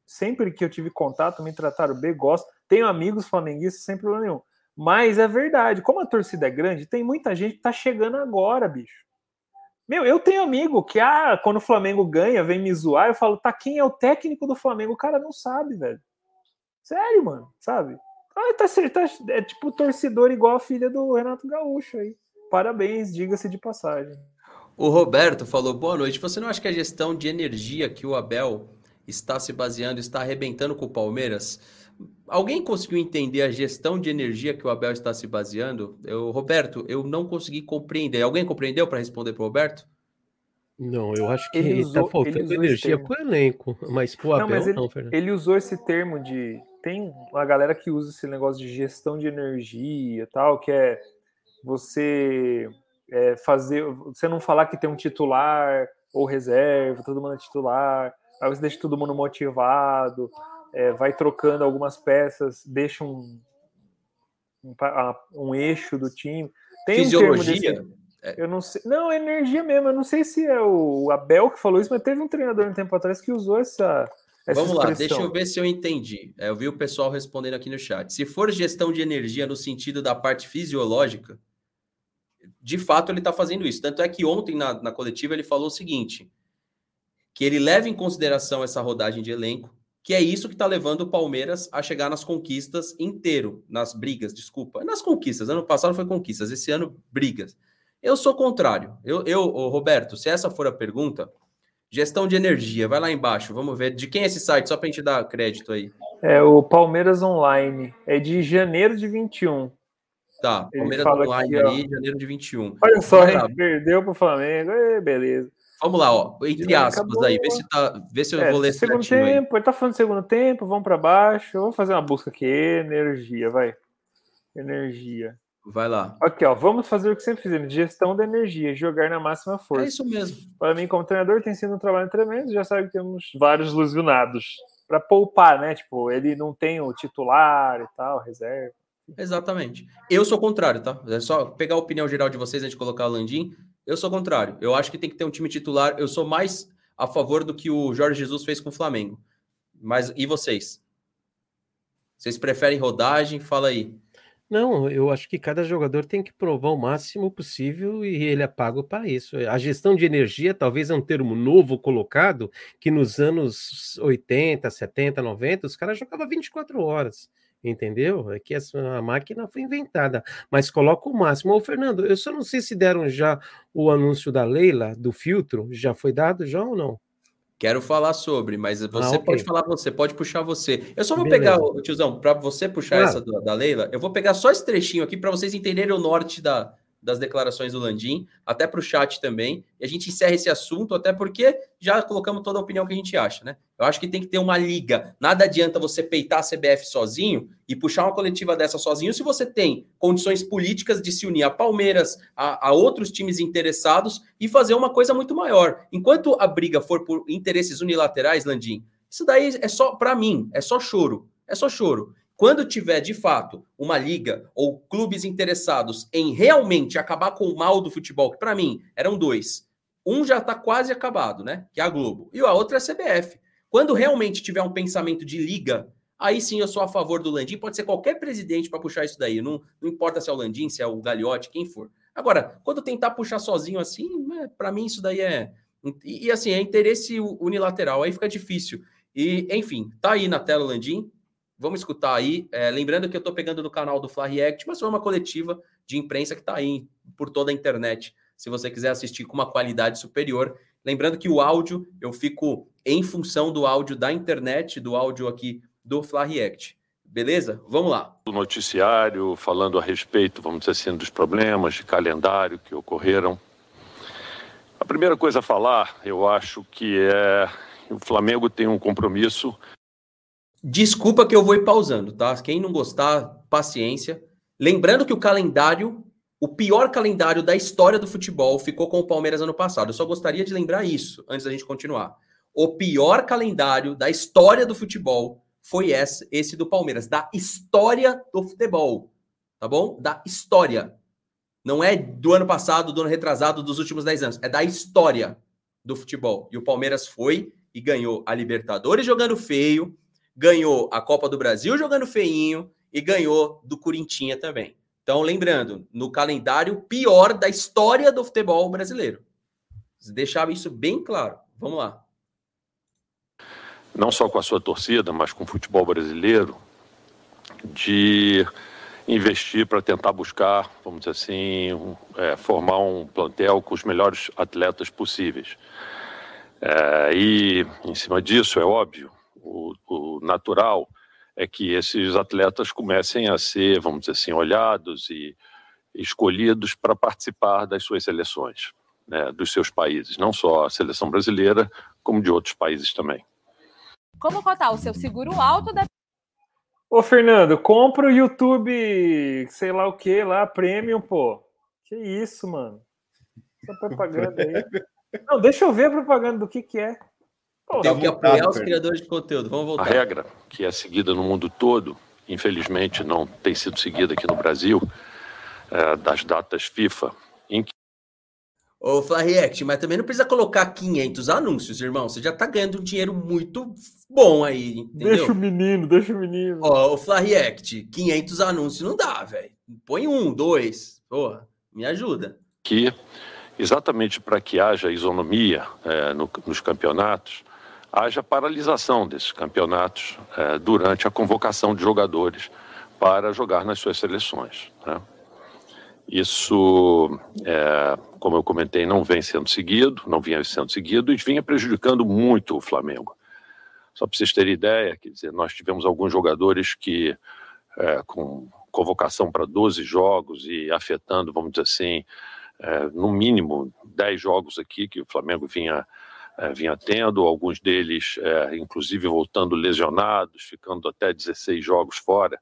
sempre que eu tive contato, me trataram bem, gosto. Tenho amigos flamenguistas sem problema nenhum. Mas é verdade, como a torcida é grande, tem muita gente que tá chegando agora, bicho. Meu, eu tenho amigo que, ah, quando o Flamengo ganha, vem me zoar, eu falo, tá, quem é o técnico do Flamengo? O cara não sabe, velho. Sério, mano, sabe? Ah, tá, tá, é tipo torcedor igual a filha do Renato Gaúcho aí. Parabéns, diga-se de passagem. O Roberto falou: boa noite. Você não acha que a gestão de energia que o Abel está se baseando está arrebentando com o Palmeiras? Alguém conseguiu entender a gestão de energia que o Abel está se baseando? Eu, Roberto, eu não consegui compreender. Alguém compreendeu para responder para o Roberto? Não, eu acho que Ele está faltando energia termo. pro elenco, mas pro Abel Não, mas ele, não, Fernando. ele usou esse termo de. Tem uma galera que usa esse negócio de gestão de energia e tal, que é você é, fazer. Você não falar que tem um titular ou reserva, todo mundo é titular, aí você deixa todo mundo motivado, é, vai trocando algumas peças, deixa um, um, um eixo do time. Tem um Fisiologia? desse- eu não sei. Não, energia mesmo. Eu não sei se é o Abel que falou isso, mas teve um treinador um tempo atrás que usou essa. essa Vamos lá, deixa eu ver se eu entendi. É, eu vi o pessoal respondendo aqui no chat. Se for gestão de energia no sentido da parte fisiológica, de fato ele está fazendo isso. Tanto é que ontem na, na coletiva ele falou o seguinte: que ele leva em consideração essa rodagem de elenco, que é isso que está levando o Palmeiras a chegar nas conquistas inteiro, nas brigas, desculpa. Nas conquistas. Ano passado foi conquistas, esse ano brigas. Eu sou contrário. Eu, eu Roberto, se essa for a pergunta, gestão de energia, vai lá embaixo, vamos ver de quem é esse site, só para a gente dar crédito aí. É o Palmeiras Online. É de janeiro de 21. Tá, Ele Palmeiras Online aqui, aí, janeiro de 21. Olha só, Vai hein? lá. Perdeu pro Flamengo. Beleza. Vamos lá, ó, entre aspas aí, vê se, tá, vê se eu É, vou ler segundo certinho aí. tempo, ele tá falando de segundo tempo, vamos para baixo. Eu vou fazer uma busca aqui. Energia, vai. Energia. Vai lá. Aqui, ó. Vamos fazer o que sempre fizemos: gestão da energia, jogar na máxima força. É isso mesmo. Para mim, como treinador, tem sido um trabalho tremendo. Já sabe que temos vários ilusionados. Para poupar, né? Tipo, ele não tem o titular e tal, reserva. Exatamente. Eu sou contrário, tá? É só pegar a opinião geral de vocês antes de colocar o Landim. Eu sou contrário. Eu acho que tem que ter um time titular. Eu sou mais a favor do que o Jorge Jesus fez com o Flamengo. Mas e vocês? Vocês preferem rodagem? Fala aí. Não, eu acho que cada jogador tem que provar o máximo possível e ele é pago para isso. A gestão de energia talvez é um termo novo colocado, que nos anos 80, 70, 90, os caras jogavam 24 horas, entendeu? É que essa, a máquina foi inventada, mas coloca o máximo. Ô, Fernando, eu só não sei se deram já o anúncio da Leila, do filtro, já foi dado já ou não? Quero falar sobre, mas você ok. pode falar você, pode puxar você. Eu só vou Beleza. pegar, tiozão, para você puxar Claro. essa da, da Leila, eu vou pegar só esse trechinho aqui para vocês entenderem o norte da, das declarações do Landim, até para o chat também, e a gente encerra esse assunto, até porque já colocamos toda a opinião que a gente acha, né? Eu acho que tem que ter uma liga. Nada adianta você peitar a CBF sozinho e puxar uma coletiva dessa sozinho se você tem condições políticas de se unir a Palmeiras, a, a outros times interessados e fazer uma coisa muito maior. Enquanto a briga for por interesses unilaterais, Landim, isso daí é só, para mim, é só choro. É só choro. Quando tiver, de fato, uma liga ou clubes interessados em realmente acabar com o mal do futebol, que para mim eram dois. Um já está quase acabado, né? Que é a Globo. E a outra é a CBF. Quando realmente tiver um pensamento de liga, aí sim eu sou a favor do Landim. Pode ser qualquer presidente para puxar isso daí. Não, não importa se é o Landim, se é o Gagliotti, quem for. Agora, quando tentar puxar sozinho assim, para mim isso daí é. E, e, assim, é interesse unilateral, aí fica difícil. E, enfim, tá aí na tela o Landim. Vamos escutar aí. É, lembrando que eu tô pegando do canal do Fla React, mas foi uma coletiva de imprensa que tá aí por toda a internet. Se você quiser assistir com uma qualidade superior. Lembrando que o áudio, eu fico em função do áudio da internet, do áudio aqui do Fla React. Beleza? Vamos lá. do noticiário, falando a respeito, vamos dizer assim, dos problemas de calendário que ocorreram. A primeira coisa a falar, eu acho que é o Flamengo tem um compromisso Desculpa que eu vou ir pausando, tá? Quem não gostar, paciência. Lembrando que o calendário, o pior calendário da história do futebol, ficou com o Palmeiras ano passado. Eu só gostaria de lembrar isso antes da gente continuar. O pior calendário da história do futebol foi esse, esse do Palmeiras, da história do futebol, tá bom? Da história. Não é do ano passado, do ano retrasado, dos últimos 10 anos, é da história do futebol. E o Palmeiras foi e ganhou a Libertadores jogando feio, ganhou a Copa do Brasil jogando feinho e ganhou do Corintinha também. Então, lembrando, no calendário pior da história do futebol brasileiro. Deixava isso bem claro. Vamos lá. Não só com a sua torcida, mas com o futebol brasileiro, de investir para tentar buscar, vamos dizer assim, um, é, formar um plantel com os melhores atletas possíveis. É, e, em cima disso, é óbvio, o, o, natural é que esses atletas comecem a ser, vamos dizer assim, olhados e escolhidos para participar das suas seleções, né, dos seus países, não só a seleção brasileira, como de outros países também. Como cotar o seu seguro alto da Ô, Fernando, compra o YouTube, sei lá o que lá, Premium, pô. Que isso, mano? Essa propaganda aí. <laughs> Não, deixa eu ver a propaganda do que que é. Pô, Tem que apoiar os criadores de conteúdo. Vamos voltar. A regra que é seguida no mundo todo, infelizmente não tem sido seguida aqui no Brasil, é, das datas FIFA, em que Ô, Flareact, mas também não precisa colocar 500 anúncios, irmão. Você já tá ganhando um dinheiro muito bom aí, entendeu? Deixa o menino, deixa o menino. Ó, o Flareact, 500 anúncios não dá, velho. Põe um, dois. Porra, me ajuda. Que, exatamente para que haja isonomia é, no, nos campeonatos, haja paralisação desses campeonatos é, durante a convocação de jogadores para jogar nas suas seleções. Né? Isso, é, como eu comentei, não vem sendo seguido, não vinha sendo seguido e vinha prejudicando muito o Flamengo. Só para vocês terem ideia, quer dizer, nós tivemos alguns jogadores que, é, com convocação para 12 jogos e afetando, vamos dizer assim, no mínimo 10 jogos aqui que o Flamengo vinha, é, vinha tendo, alguns deles, é, inclusive, voltando lesionados, ficando até 16 jogos fora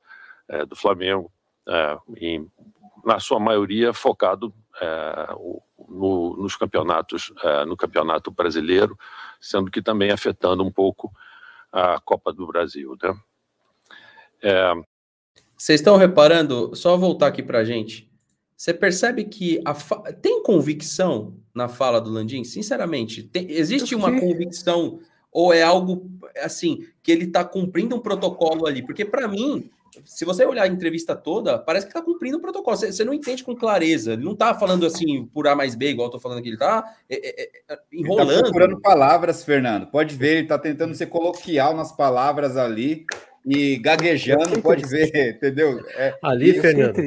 é, do Flamengo. Em na sua maioria focado no, nos campeonatos, no campeonato brasileiro, sendo que também afetando um pouco a Copa do Brasil. Né? Vocês estão reparando, só voltar aqui para a gente, você percebe que fa... tem convicção na fala do Landim? Sinceramente, tem... existe uma convicção ou é algo assim que ele está cumprindo um protocolo ali? Porque para mim se você olhar a entrevista toda, parece que tá cumprindo o protocolo. Você, não entende com clareza. Ele não tá falando assim por A mais B, igual eu tô falando aqui. Ele tá é, é, é enrolando. Ele tá procurando palavras, Fernando. Pode ver, ele tá tentando ser coloquial nas palavras ali e gaguejando, pode ver, <laughs> entendeu? É, ali, Fernando.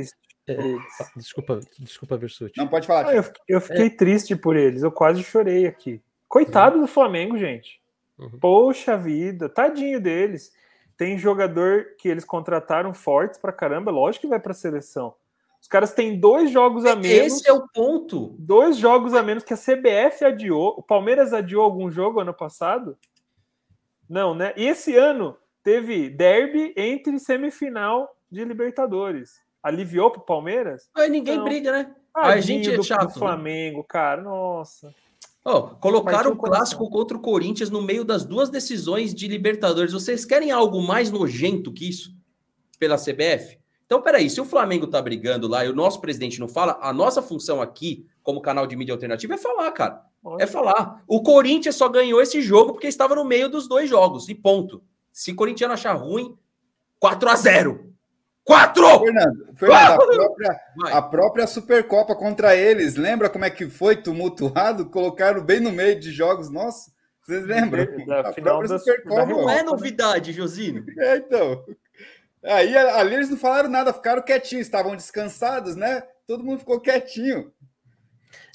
É, desculpa, desculpa, Versuti. Não pode falar. Ah, eu, eu, fiquei é. triste por eles. Eu quase chorei aqui. Coitado uhum. do Flamengo, gente. Uhum. Poxa vida, tadinho deles. Tem jogador que eles contrataram fortes pra caramba, lógico que vai pra seleção. Os caras têm dois jogos a menos. Esse é o ponto. Dois jogos a menos que a CBF adiou. O Palmeiras adiou algum jogo ano passado? Não, né? E esse ano teve derby entre semifinal de Libertadores. Aliviou pro Palmeiras? Aí ninguém Não. briga, né? a gente é do, chato. Do Flamengo, cara, nossa. Oh, colocaram o clássico contra o Corinthians no meio das duas decisões de Libertadores. Vocês querem algo mais nojento que isso pela CBF? Então, peraí, se o Flamengo tá brigando lá e o nosso presidente não fala, a nossa função aqui, como canal de mídia alternativa, é falar, cara. É falar. O Corinthians só ganhou esse jogo porque estava no meio dos dois jogos, e ponto. Se o Corinthians achar ruim, 4 a 0 Quatro! Fernando, Fernando a, própria, a, própria, Supercopa contra eles, lembra como é que foi tumultuado? Colocaram bem no meio de jogos, nossa, vocês lembram? Da a final própria da, Supercopa. Não é novidade, Josino. <laughs> É, então. Aí ali eles não falaram nada, ficaram quietinhos, estavam descansados, né? Todo mundo ficou quietinho.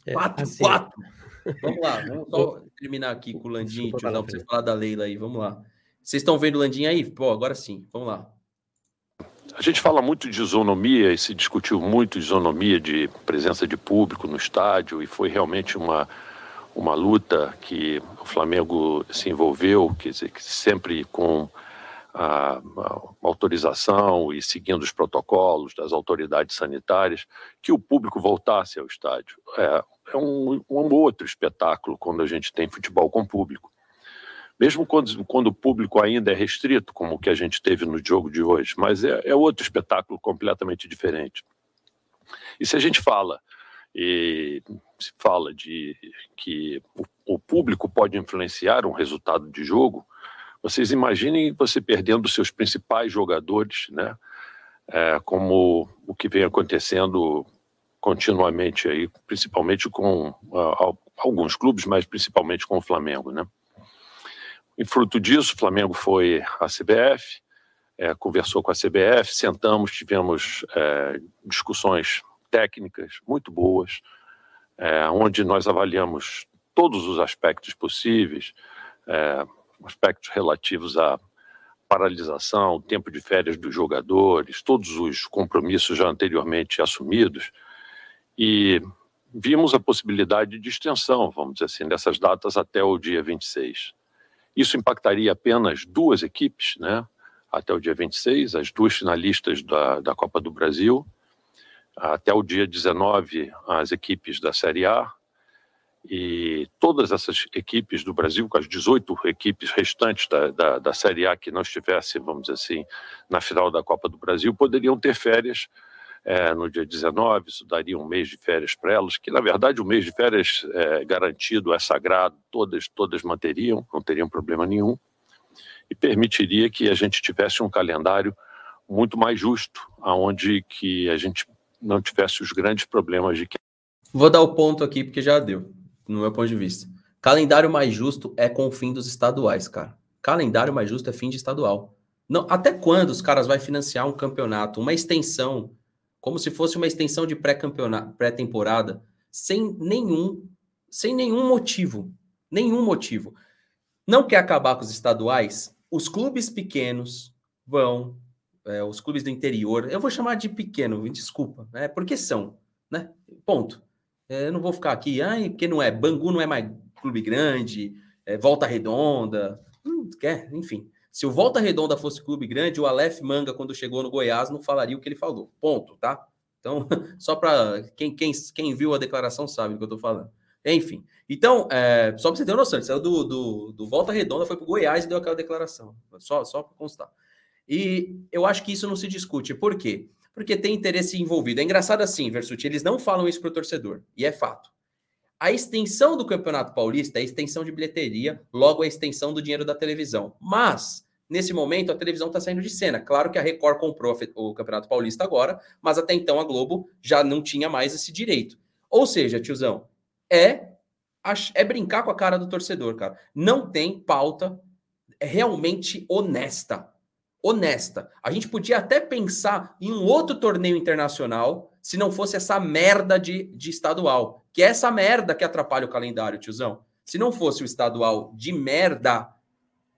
É, quatro, assim, quatro. <laughs> Vamos lá, vamos só terminar aqui com o Landim, para você falar da Leila aí, vamos lá. Vocês estão vendo o Landim aí? Pô, agora sim, vamos lá. A gente fala muito de isonomia e se discutiu muito isonomia de presença de público no estádio e foi realmente uma, uma luta que o Flamengo se envolveu, quer dizer, sempre com a, a, autorização e seguindo os protocolos das autoridades sanitárias, que o público voltasse ao estádio. É, é um, um outro espetáculo quando a gente tem futebol com público. Mesmo quando, quando o público ainda é restrito, como o que a gente teve no jogo de hoje, mas é, é outro espetáculo completamente diferente. E se a gente fala e se fala de que o, o público pode influenciar um resultado de jogo, vocês imaginem você perdendo seus principais jogadores, né? É, como o que vem acontecendo continuamente aí, principalmente com uh, alguns clubes, mas principalmente com o Flamengo, né? Em fruto disso, o Flamengo foi à CBF, é, conversou com a CBF, sentamos, tivemos é, discussões técnicas muito boas, é, onde nós avaliamos todos os aspectos possíveis, é, aspectos relativos à paralisação, tempo de férias dos jogadores, todos os compromissos já anteriormente assumidos, e vimos a possibilidade de extensão, vamos dizer assim, dessas datas até o dia 26. Isso impactaria apenas duas equipes, né? Até o dia 26, as duas finalistas da, da Copa do Brasil. Até o dia 19, as equipes da Série A. E todas essas equipes do Brasil, com as 18 equipes restantes da, da, da Série A que não estivessem, vamos dizer assim, na final da Copa do Brasil, poderiam ter férias é, no dia 19, isso daria um mês de férias para elas, que na verdade o mês de férias é, garantido é sagrado, todas, todas manteriam, não teriam problema nenhum, e permitiria que a gente tivesse um calendário muito mais justo, aonde que a gente não tivesse os grandes problemas de que... Vou dar o ponto aqui porque já deu, no meu ponto de vista. Calendário mais justo é com o fim dos estaduais, cara. Calendário mais justo é fim de estadual. Não, até quando os caras vão financiar um campeonato, uma extensão como se fosse uma extensão de pré-temporada, sem nenhum, sem nenhum motivo, nenhum motivo. Não quer acabar com os estaduais? Os clubes pequenos vão, é, os clubes do interior, eu vou chamar de pequeno, desculpa, né? Porque são, né? Ponto. É, eu não vou ficar aqui, ai, porque não é, Bangu não é mais clube grande, é, Volta Redonda, hum, quer, enfim. Se o Volta Redonda fosse clube grande, o Aleph Manga, quando chegou no Goiás, não falaria o que ele falou. Ponto, tá? Então, <laughs> só para quem, quem, quem viu a declaração sabe do que eu estou falando. Enfim, então, é, só para você ter uma noção, ele saiu do, do, do Volta Redonda, foi para o Goiás e deu aquela declaração. Só, só para constar. E eu acho que isso não se discute. Por quê? Porque tem interesse envolvido. É engraçado assim, Versuti, eles não falam isso para o torcedor, e é fato. A extensão do Campeonato Paulista é a extensão de bilheteria, logo a extensão do dinheiro da televisão. Mas Nesse momento, a televisão está saindo de cena. Claro que a Record comprou o Campeonato Paulista agora, mas até então a Globo já não tinha mais esse direito. Ou seja, tiozão, é, é brincar com a cara do torcedor, cara. Não tem pauta realmente honesta. Honesta. A gente podia até pensar em um outro torneio internacional se não fosse essa merda de, de estadual. Que é essa merda que atrapalha o calendário, tiozão. Se não fosse o estadual de merda,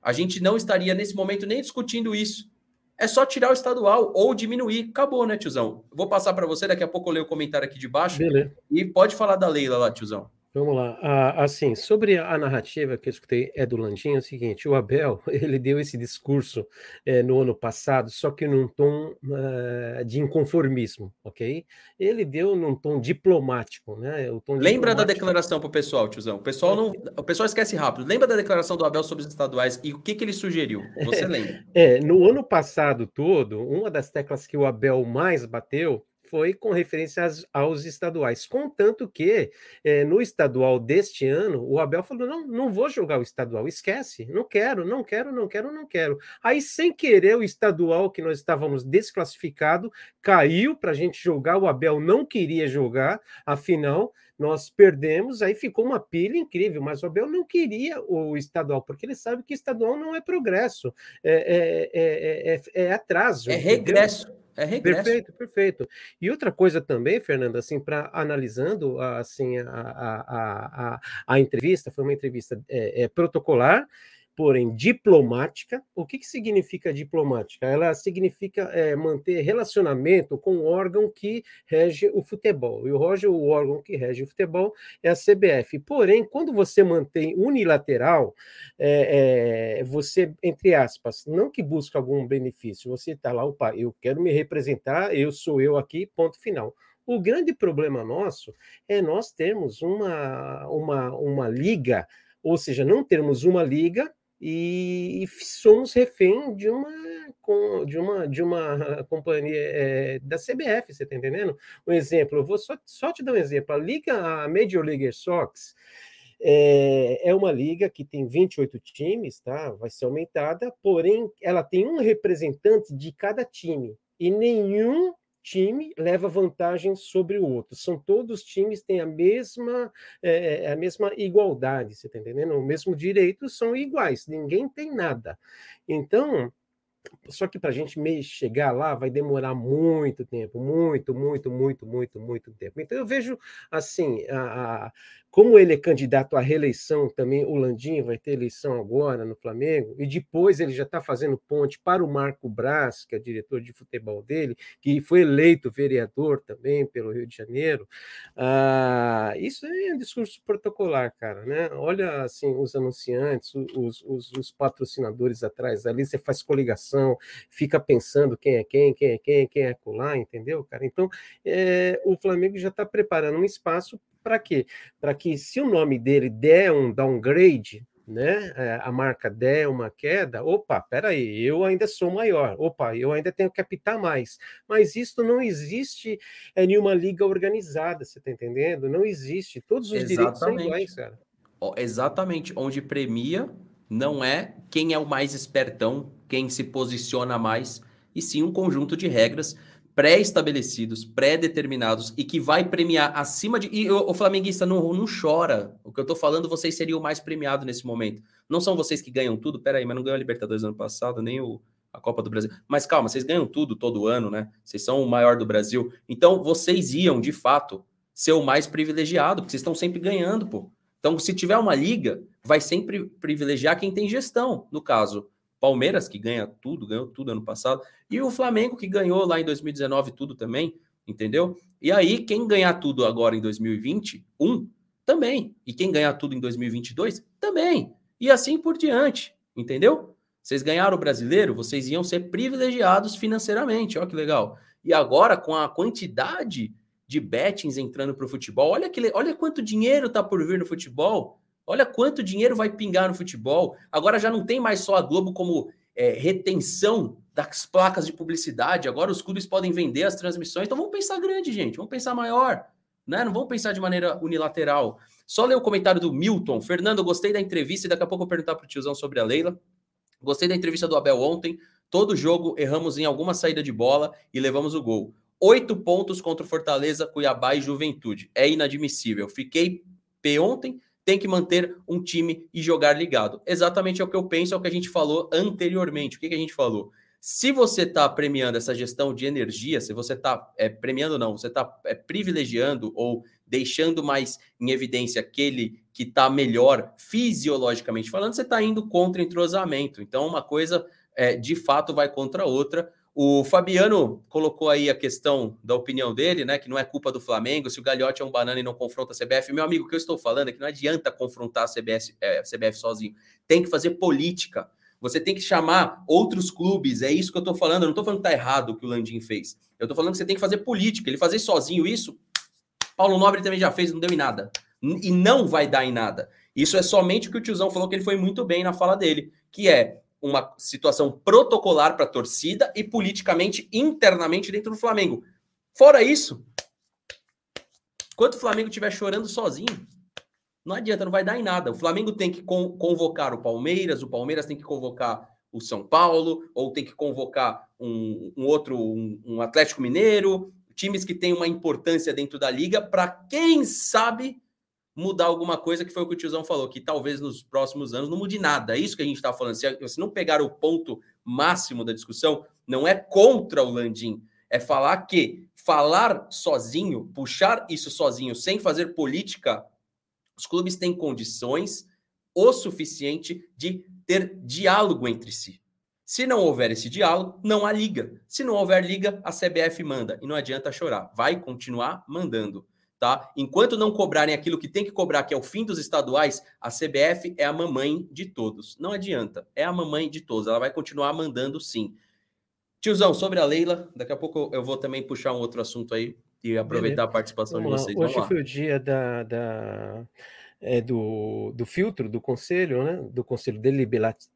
a gente não estaria nesse momento nem discutindo isso. É só tirar o estadual ou diminuir. Acabou, né, tiozão? Vou passar para você, daqui a pouco eu leio o comentário aqui de baixo. Beleza. E pode falar da Leila lá, tiozão. Vamos lá. Ah, assim, sobre a narrativa que eu escutei é do Landim, é o seguinte: o Abel <laughs> ele deu esse discurso é, no ano passado, só que num tom uh, de inconformismo, ok? Ele deu num tom diplomático, né? O tom Lembra diplomático... da declaração para o pessoal, tiozão? O pessoal não, o pessoal esquece rápido. Lembra da declaração do Abel sobre os estaduais e o que, que ele sugeriu? Você <laughs> lembra? É, no ano passado todo, uma das teclas que o Abel mais bateu foi com referência aos, aos estaduais. Contanto que é, no estadual deste ano, o Abel falou: não, não vou jogar o estadual, esquece, não quero, não quero, não quero, não quero. Aí, sem querer, o estadual que nós estávamos desclassificado caiu para a gente jogar, o Abel não queria jogar, afinal. Nós perdemos, aí ficou uma pilha incrível, mas o Abel não queria o estadual, porque ele sabe que estadual não é progresso, é, é, é, é atraso. É regresso. Entendeu? É regresso. Perfeito, perfeito. E outra coisa também, Fernando, assim, para analisando assim a, a, a, a, entrevista, foi uma entrevista é, é, protocolar, porém diplomática. O que, que significa diplomática? Ela significa é, manter relacionamento com o órgão que rege o futebol. E hoje o órgão que rege o futebol é a CBF. Porém, quando você mantém unilateral, é, é, você, entre aspas, não que busca algum benefício, você está lá, opa, eu quero me representar, eu sou eu aqui, ponto final. O grande problema nosso é nós termos uma, uma, uma liga, ou seja, não termos uma liga e, somos refém de uma de uma de uma <laughs> companhia é, da CBF, você está entendendo? Um exemplo, eu vou só, só te dar um exemplo. A liga, a Major League Sox é, é uma liga que tem 28 times, tá? Vai ser aumentada, porém ela tem um representante de cada time e nenhum time leva vantagem sobre o outro. São todos times têm a mesma é, a mesma igualdade, você está entendendo? O mesmo direito são iguais, ninguém tem nada. Então só que para a gente chegar lá vai demorar muito tempo, muito, muito, muito, muito, muito tempo. Então eu vejo assim, a, a, como ele é candidato à reeleição também, o Landim vai ter eleição agora no Flamengo, e depois ele já está fazendo ponte para o Marco Braz, que é diretor de futebol dele, que foi eleito vereador também pelo Rio de Janeiro. Ah, isso é um discurso protocolar, cara, né? Olha assim, os anunciantes, os, os, os patrocinadores atrás ali, você faz coligação, fica pensando quem é quem, quem é quem, quem é colar, entendeu, cara? Então, é, o Flamengo já está preparando um espaço para quê? Para que, se o nome dele der um downgrade, né, eh, a marca der uma queda, opa, peraí, eu ainda sou maior, opa, eu ainda tenho que apitar mais. Mas isso não existe em nenhuma liga organizada, você está entendendo? Não existe. Todos os Exatamente. direitos são iguais, cara. Exatamente. Onde premia não é quem é o mais espertão, quem se posiciona mais, e sim um conjunto de regras pré-estabelecidos, pré-determinados e que vai premiar acima de. E o, o flamenguista não, não chora. O que eu tô falando, vocês seriam o mais premiado nesse momento. Não são vocês que ganham tudo, peraí, mas não ganhou a Libertadores ano passado, nem o, a Copa do Brasil. Mas calma, vocês ganham tudo todo ano, né? Vocês são o maior do Brasil. Então vocês iam, de fato, ser o mais privilegiado, porque vocês estão sempre ganhando, pô. Então, se tiver uma liga, vai sempre privilegiar quem tem gestão. No caso, Palmeiras, que ganha tudo, ganhou tudo ano passado, e o Flamengo, que ganhou lá em 2019 tudo também, entendeu? E aí, quem ganhar tudo agora em 2021, também. E quem ganhar tudo em 2022, também. E assim por diante, entendeu? Vocês ganharam o brasileiro, vocês iam ser privilegiados financeiramente, olha que legal. E agora, com a quantidade de bettings entrando para o futebol, olha, que, olha quanto dinheiro está por vir no futebol. Olha quanto dinheiro vai pingar no futebol. Agora já não tem mais só a Globo como é, retenção das placas de publicidade. Agora os clubes podem vender as transmissões. Então vamos pensar grande, gente. Vamos pensar maior. Né? Não vamos pensar de maneira unilateral. Só ler o comentário do Milton. Fernando, gostei da entrevista e daqui a pouco eu vou perguntar para o tiozão sobre a Leila. Gostei da entrevista do Abel ontem. Todo jogo erramos em alguma saída de bola e levamos o gol. Oito pontos contra o Fortaleza, Cuiabá e Juventude. É inadmissível. Fiquei P ontem tem que manter um time e jogar ligado. Exatamente é o que eu penso, é o que a gente falou anteriormente. O que, que a gente falou? Se você está premiando essa gestão de energia, se você está é, premiando, não, você está é, privilegiando ou deixando mais em evidência aquele que está melhor fisiologicamente falando, você está indo contra entrosamento. Então, uma coisa é, de fato vai contra a outra. O Fabiano colocou aí a questão da opinião dele, né? Que não é culpa do Flamengo, se o Galhote é um banana e não confronta a CBF. Meu amigo, o que eu estou falando é que não adianta confrontar a CBF, é, a CBF sozinho. Tem que fazer política. Você tem que chamar outros clubes. É isso que eu estou falando. Eu não estou falando que está errado o que o Landim fez. Eu estou falando que você tem que fazer política. Ele fazer sozinho isso, Paulo Nobre também já fez, não deu em nada. E não vai dar em nada. Isso é somente o que o tiozão falou que ele foi muito bem na fala dele, que é uma situação protocolar para a torcida e politicamente internamente dentro do Flamengo. Fora isso, enquanto o Flamengo estiver chorando sozinho, não adianta, não vai dar em nada. O Flamengo tem que convocar o Palmeiras, o Palmeiras tem que convocar o São Paulo, ou tem que convocar um, um outro, um, um Atlético Mineiro, times que têm uma importância dentro da liga, para quem sabe mudar alguma coisa, que foi o que o tiozão falou, que talvez nos próximos anos não mude nada. É isso que a gente está falando. Se, se não pegar o ponto máximo da discussão, não é contra o Landim, é falar que falar sozinho, puxar isso sozinho, sem fazer política, os clubes têm condições o suficiente de ter diálogo entre si. Se não houver esse diálogo, não há liga. Se não houver liga, a CBF manda. E não adianta chorar. Vai continuar mandando tá? Enquanto não cobrarem aquilo que tem que cobrar, que é o fim dos estaduais, a CBF é a mamãe de todos. Não adianta, é a mamãe de todos. Ela vai continuar mandando sim. Tiozão, sobre a Leila, daqui a pouco eu vou também puxar um outro assunto aí e aproveitar Beleza. a participação Vamos de vocês. Hoje foi o dia da, da é, do, do filtro do conselho, né, do conselho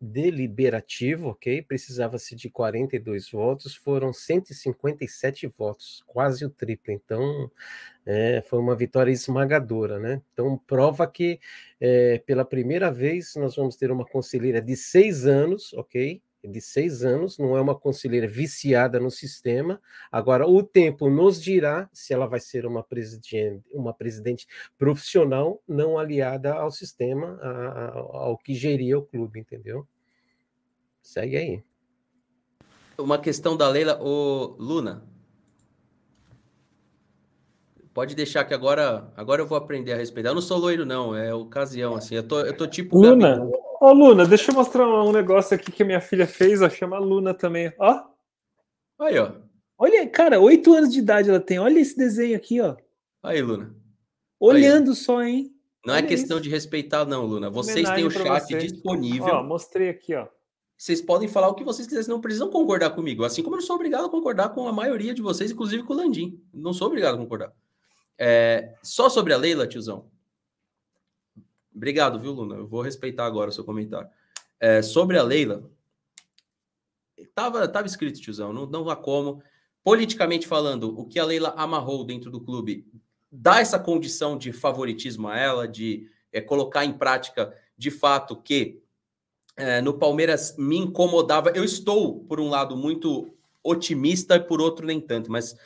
deliberativo, ok? Precisava-se de 42 votos, foram 157 votos, quase o triplo. Então, é, foi uma vitória esmagadora, né? Então, prova que é, pela primeira vez nós vamos ter uma conselheira de seis anos, ok? De seis anos, não é uma conselheira viciada no sistema. Agora, o tempo nos dirá se ela vai ser uma presidente, uma presidente profissional, não aliada ao sistema, a, a, ao que geria o clube, entendeu? Segue aí. Uma questão da Leila, o Luna. Pode deixar que agora, agora eu vou aprender a respeitar. Eu não sou loiro, não, é ocasião, assim. Eu tô, eu tô tipo. Luna, Ô, Luna, deixa eu mostrar um negócio aqui que minha filha fez, ó, chama Luna também, ó. Aí, ó. Olha, cara, oito anos de idade ela tem. Olha esse desenho aqui, ó. Aí, Luna. Olhando Aí. só, hein? Não é Olha é questão isso. de respeitar, não, Luna. Vocês têm o chat vocês. disponível. Ó, mostrei aqui, ó. Vocês podem falar o que vocês quiserem, não precisam concordar comigo. Assim como eu não sou obrigado a concordar com a maioria de vocês, inclusive com o Landim. Não sou obrigado a concordar. É, só sobre a Leila, tiozão. Obrigado, viu, Luna? Eu vou respeitar agora o seu comentário. É, sobre a Leila, tava, tava escrito, tiozão, não, não há como. Politicamente falando, o que a Leila amarrou dentro do clube dá essa condição de favoritismo a ela, de é, colocar em prática de fato que é, no Palmeiras me incomodava. Eu estou, por um lado, muito otimista e por outro, nem tanto, mas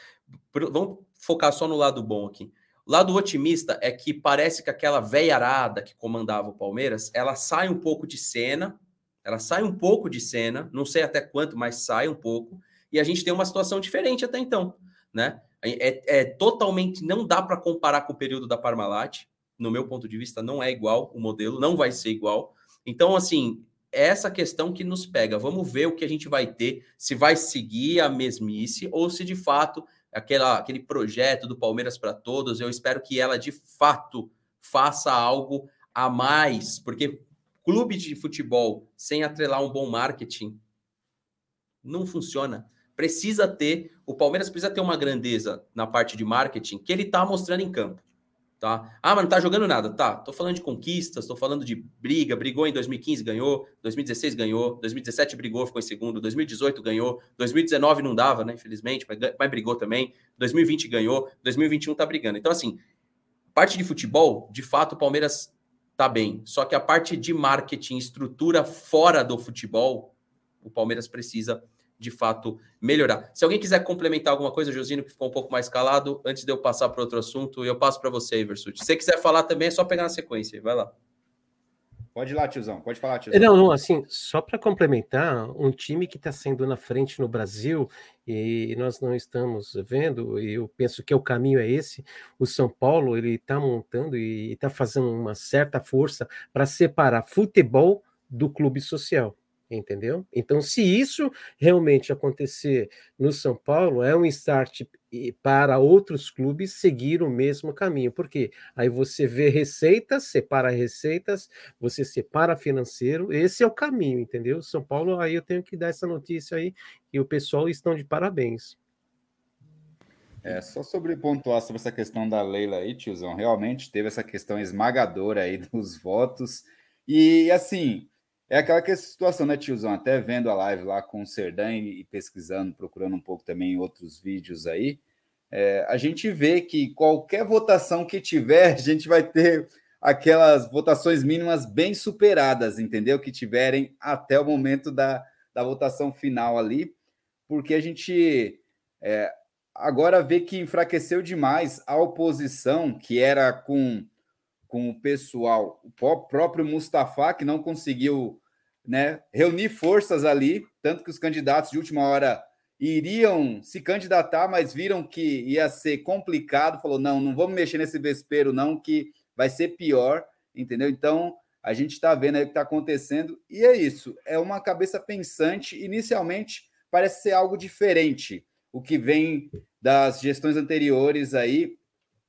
por, vamos focar só no lado bom aqui. Lado otimista é que parece que aquela veiarada que comandava o Palmeiras, ela sai um pouco de cena, ela sai um pouco de cena, não sei até quanto, mas sai um pouco, e a gente tem uma situação diferente até então, né? É, é totalmente, não dá para comparar com o período da Parmalat, no meu ponto de vista, não é igual o modelo, não vai ser igual. Então, assim, é essa questão que nos pega. Vamos ver o que a gente vai ter, se vai seguir a mesmice ou se de fato aquela, aquele projeto do Palmeiras para Todos. Eu espero que ela de fato faça algo a mais, porque clube de futebol sem atrelar um bom marketing não funciona. Precisa ter, o Palmeiras precisa ter uma grandeza na parte de marketing que ele está mostrando em campo. Tá? Ah, mas não tá jogando nada. Tá, tô falando de conquistas, tô falando de briga. Brigou em 2015, ganhou. 2016 ganhou. 2017 brigou, ficou em segundo. 2018 ganhou. 2019 não dava, né? Infelizmente, mas, mas brigou também. 2020 ganhou. 2021 tá brigando. Então, assim, parte de futebol, de fato, o Palmeiras tá bem. Só que a parte de marketing, estrutura fora do futebol, o Palmeiras precisa de fato melhorar. Se alguém quiser complementar alguma coisa, Josino, que ficou um pouco mais calado, antes de eu passar para outro assunto, eu passo para você, Iversut. Se você quiser falar também, é só pegar na sequência. Vai lá. Pode ir lá, tiozão. Pode falar, tiozão. Não, não, assim, só para complementar, um time que está sendo na frente no Brasil e nós não estamos vendo, e eu penso que o caminho é esse, o São Paulo, ele está montando e está fazendo uma certa força para separar futebol do clube social entendeu? Então, se isso realmente acontecer no São Paulo, é um start para outros clubes seguir o mesmo caminho, porque aí você vê receitas, separa receitas, você separa financeiro, esse é o caminho, entendeu? São Paulo, aí eu tenho que dar essa notícia aí, e o pessoal estão de parabéns. É, só sobre pontuar sobre essa questão da Leila aí, tiozão, realmente teve essa questão esmagadora aí <laughs> dos votos, e assim, é aquela que é situação, né, tiozão? Até vendo a live lá com o Serdan e pesquisando, procurando um pouco também outros vídeos aí, é, a gente vê que qualquer votação que tiver, <laughs> a gente vai ter aquelas votações mínimas bem superadas, entendeu? Que tiverem até o momento da, da votação final ali, porque a gente é, agora vê que enfraqueceu demais a oposição, que era com com o pessoal, o próprio Mustafa, que não conseguiu né, reunir forças ali, tanto que os candidatos de última hora iriam se candidatar, mas viram que ia ser complicado, falou: não, não vamos mexer nesse vespeiro, não, que vai ser pior, entendeu? Então a gente está vendo aí o que está acontecendo, e é isso, é uma cabeça pensante. Inicialmente parece ser algo diferente, o que vem das gestões anteriores aí,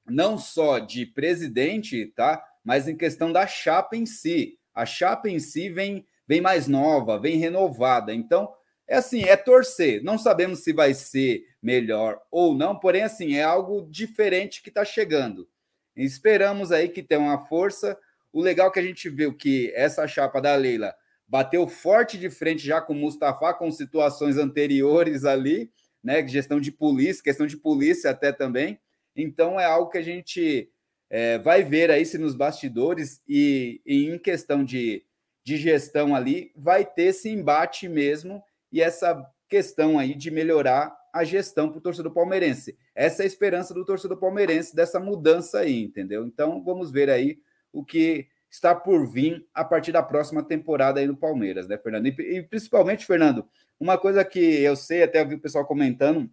não só de presidente, tá? Mas em questão da chapa em si. A chapa em si vem, vem mais nova, vem renovada. Então, é assim, é torcer. Não sabemos se vai ser melhor ou não, porém, assim, é algo diferente que está chegando. Esperamos aí que tenha uma força. O legal é que a gente viu que essa chapa da Leila bateu forte de frente já com o Mustafa, com situações anteriores ali, né? Gestão de polícia, questão de polícia até também. Então é algo que a gente é, vai ver aí se nos bastidores e, e em questão de, de gestão ali vai ter esse embate mesmo e essa questão aí de melhorar a gestão para o torcedor palmeirense. Essa é a esperança do torcedor palmeirense dessa mudança aí, entendeu? Então vamos ver aí o que está por vir a partir da próxima temporada aí no Palmeiras, né, Fernando? E, e principalmente, Fernando, uma coisa que eu sei, até vi o pessoal comentando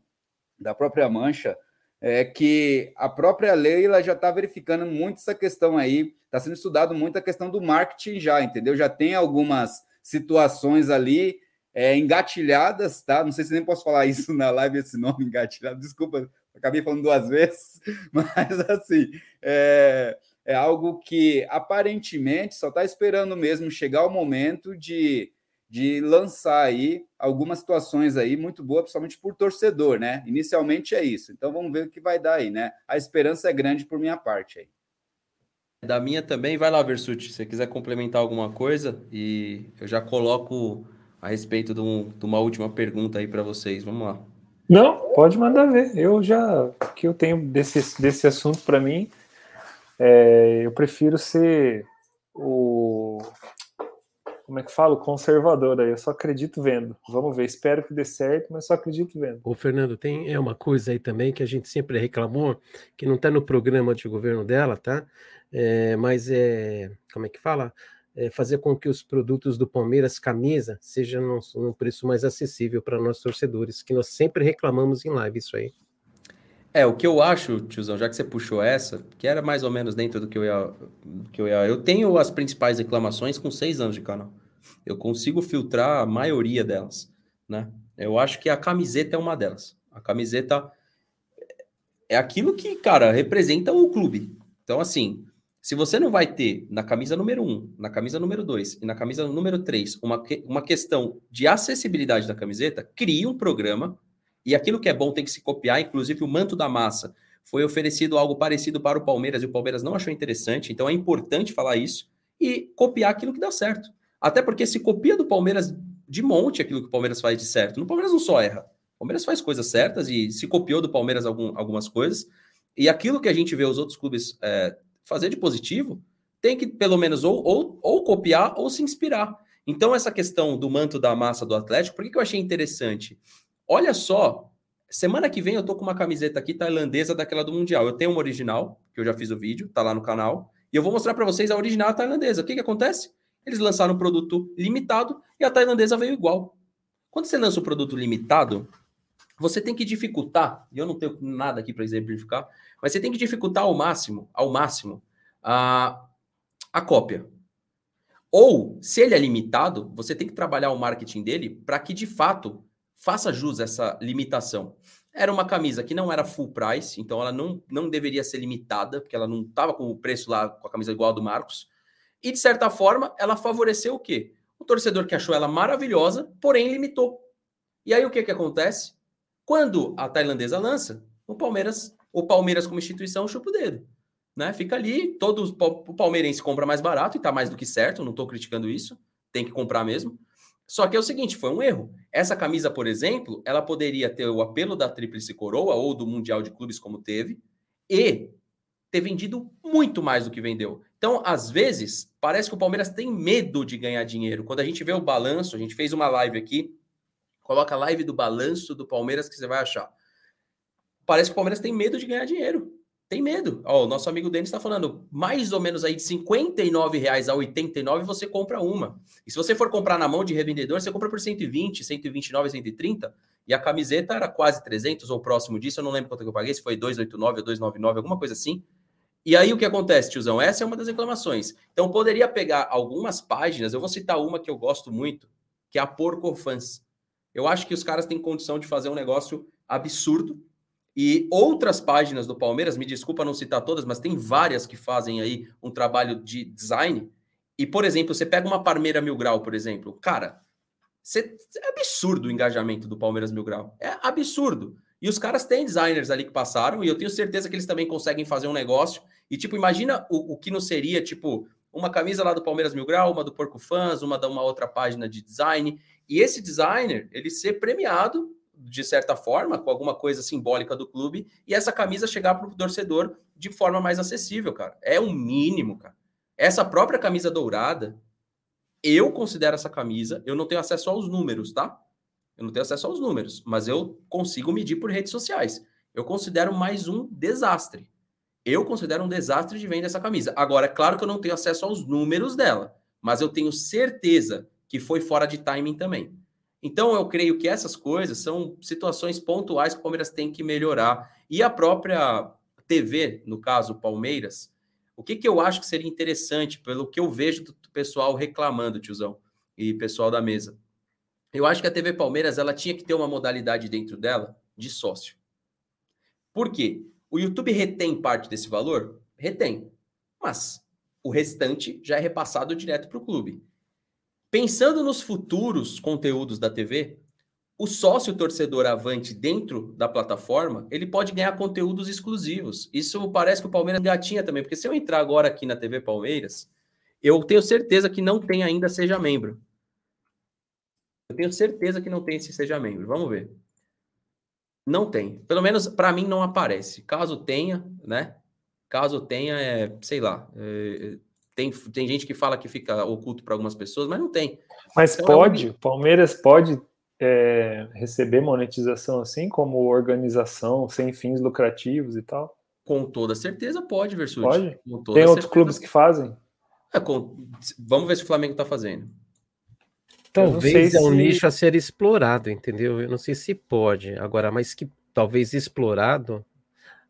da própria Mancha, é que a própria Leila já está verificando muito essa questão aí, está sendo estudado muito a questão do marketing já, entendeu? Já tem algumas situações ali é, engatilhadas, tá? Não sei se nem posso falar isso na live, esse nome engatilhado, desculpa, acabei falando duas <laughs> vezes, mas assim, é, é algo que aparentemente só está esperando mesmo chegar o momento de, de lançar aí algumas situações aí muito boas, principalmente por torcedor, né? Inicialmente é isso. Então vamos ver o que vai dar aí, né? A esperança é grande por minha parte aí. Da minha também, vai lá, Versuti, se você quiser complementar alguma coisa, e eu já coloco a respeito de, um, de uma última pergunta aí para vocês. Vamos lá. Não, pode mandar ver. Eu já, o que eu tenho desse, desse assunto para mim, é, eu prefiro ser o. Como é que falo? Conservador aí. Eu só acredito vendo. Vamos ver. Espero que dê certo, mas só acredito vendo. O Fernando, tem é uma coisa aí também que a gente sempre reclamou, que não está no programa de governo dela, tá? É, mas é. Como é que fala? É fazer com que os produtos do Palmeiras camisa sejam num, num preço mais acessível para nossos torcedores, que nós sempre reclamamos em live isso aí. É, o que eu acho, tiozão, já que você puxou essa, que era mais ou menos dentro do que eu ia. Que eu, ia eu tenho as principais reclamações com seis anos de canal. Eu consigo filtrar a maioria delas, né? Eu acho que a camiseta é uma delas. A camiseta é aquilo que, cara, representa o clube. Então, assim, se você não vai ter na camisa número um, na camisa número dois e na camisa número três uma, uma questão de acessibilidade da camiseta, crie um programa e aquilo que é bom tem que se copiar, inclusive o manto da massa. Foi oferecido algo parecido para o Palmeiras e o Palmeiras não achou interessante, então é importante falar isso e copiar aquilo que dá certo. Até porque se copia do Palmeiras de monte aquilo que o Palmeiras faz de certo. No Palmeiras não só erra. O Palmeiras faz coisas certas e se copiou do Palmeiras algum, algumas coisas. E aquilo que a gente vê os outros clubes é, fazer de positivo, tem que pelo menos ou, ou, ou copiar ou se inspirar. Então, essa questão do manto da massa do Atlético, por que, que eu achei interessante? Olha só, semana que vem eu tô com uma camiseta aqui tailandesa daquela do Mundial. Eu tenho uma original, que eu já fiz o vídeo, tá lá no canal, e eu vou mostrar para vocês a original tailandesa. O que que acontece? Eles lançaram um produto limitado e a tailandesa veio igual. Quando você lança um produto limitado, você tem que dificultar, e eu não tenho nada aqui para exemplificar, mas você tem que dificultar ao máximo, ao máximo, a, a cópia. Ou, se ele é limitado, você tem que trabalhar o marketing dele para que, de fato, faça jus a essa limitação. Era uma camisa que não era full price, então ela não, não deveria ser limitada, porque ela não estava com o preço lá com a camisa igual a do Marcos. E, de certa forma, ela favoreceu o quê? O torcedor que achou ela maravilhosa, porém limitou. E aí o que, que acontece? Quando a tailandesa lança, o Palmeiras, o Palmeiras como instituição chupa o dedo. Né? Fica ali, todo o palmeirense compra mais barato e está mais do que certo, não estou criticando isso, tem que comprar mesmo. Só que é o seguinte, foi um erro. Essa camisa, por exemplo, ela poderia ter o apelo da Tríplice Coroa ou do Mundial de Clubes como teve e ter vendido muito mais do que vendeu. Então, às vezes, parece que o Palmeiras tem medo de ganhar dinheiro. Quando a gente vê o balanço, a gente fez uma live aqui, coloca a live do balanço do Palmeiras que você vai achar. Parece que o Palmeiras tem medo de ganhar dinheiro tem medo. Ó, o nosso amigo Denis está falando, mais ou menos aí de 59 reais a 89 você compra uma. E se você for comprar na mão de revendedor, você compra por 120, 129, 130. E a camiseta era quase 300 ou próximo disso, eu não lembro quanto que eu paguei, se foi 289 ou 299, alguma coisa assim. E aí o que acontece, tiozão? Essa é uma das reclamações. Então poderia pegar algumas páginas, eu vou citar uma que eu gosto muito, que é a Porco Fans. Eu acho que os caras têm condição de fazer um negócio absurdo, e outras páginas do Palmeiras, me desculpa não citar todas, mas tem várias que fazem aí um trabalho de design. E, por exemplo, você pega uma Parmeira Mil Grau, por exemplo, cara, você, é absurdo o engajamento do Palmeiras Mil Grau. É absurdo. E os caras têm designers ali que passaram, e eu tenho certeza que eles também conseguem fazer um negócio. E, tipo, imagina o, o que não seria, tipo, um uma camisa lá do Palmeiras Mil Grau, uma do Porco Fãs, uma da uma outra página de design. E esse designer, ele ser premiado de certa forma, com alguma coisa simbólica do clube, e essa camisa chegar para o torcedor de forma mais acessível, cara. É o um mínimo, cara. Essa própria camisa dourada, eu considero essa camisa, eu não tenho acesso aos números, tá? Eu não tenho acesso aos números, mas eu consigo medir por redes sociais. Eu considero mais um desastre. Eu considero um desastre de venda essa camisa. Agora, é claro que eu não tenho acesso aos números dela, mas eu tenho certeza que foi fora de timing também. Então, eu creio que essas coisas são situações pontuais que o Palmeiras tem que melhorar. E a própria TV, no caso, Palmeiras, o que, que eu acho que seria interessante, pelo que eu vejo do pessoal reclamando, tiozão, e pessoal da mesa. Eu acho que a TV Palmeiras ela tinha que ter uma modalidade dentro dela de sócio. Por quê? O YouTube retém parte desse valor? Retém. Mas o restante já é repassado direto para o clube. Pensando nos futuros conteúdos da TV, o sócio torcedor avante dentro da plataforma, ele pode ganhar conteúdos exclusivos. Isso parece que o Palmeiras gatinha também, porque se eu entrar agora aqui na TV Palmeiras, eu tenho certeza que não tem ainda seja membro. Eu tenho certeza que não tem esse seja membro. Vamos ver. Não tem. Pelo menos para mim não aparece. Caso tenha, né? Caso tenha, é, sei lá, é, tem, tem gente que fala que fica oculto para algumas pessoas, mas não tem. Mas então, pode, o Palmeiras pode é, receber monetização assim, como organização sem fins lucrativos e tal? Com toda certeza pode, Versuti. Pode? Tem outros clubes que fazem? É, com... Vamos ver se o Flamengo está fazendo. Talvez é um se... nicho a ser explorado, entendeu? Eu não sei se pode. Agora, mas que talvez explorado,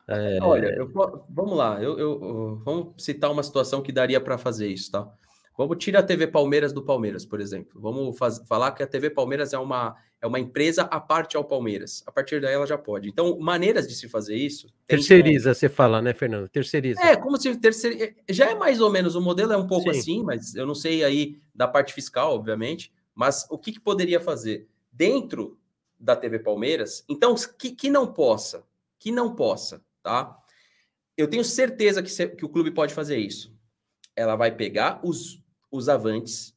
é... Olha, eu, vamos lá, eu, eu, vamos citar uma situação que daria para fazer isso, tá? Vamos tirar a TV Palmeiras do Palmeiras, por exemplo. Vamos faz, falar que a TV Palmeiras é uma, é uma empresa à parte ao Palmeiras. A partir daí ela já pode. Então, maneiras de se fazer isso. Terceiriza, você fala, né, Fernando? Terceiriza. É, como se terceiriza. Já é mais ou menos, o modelo é um pouco Sim. assim, mas eu não sei aí da parte fiscal, obviamente. Mas o que, que poderia fazer? Dentro da TV Palmeiras, então, que, que não possa, que não possa tá? Eu tenho certeza que, se, que o clube pode fazer isso. Ela vai pegar os, os avantes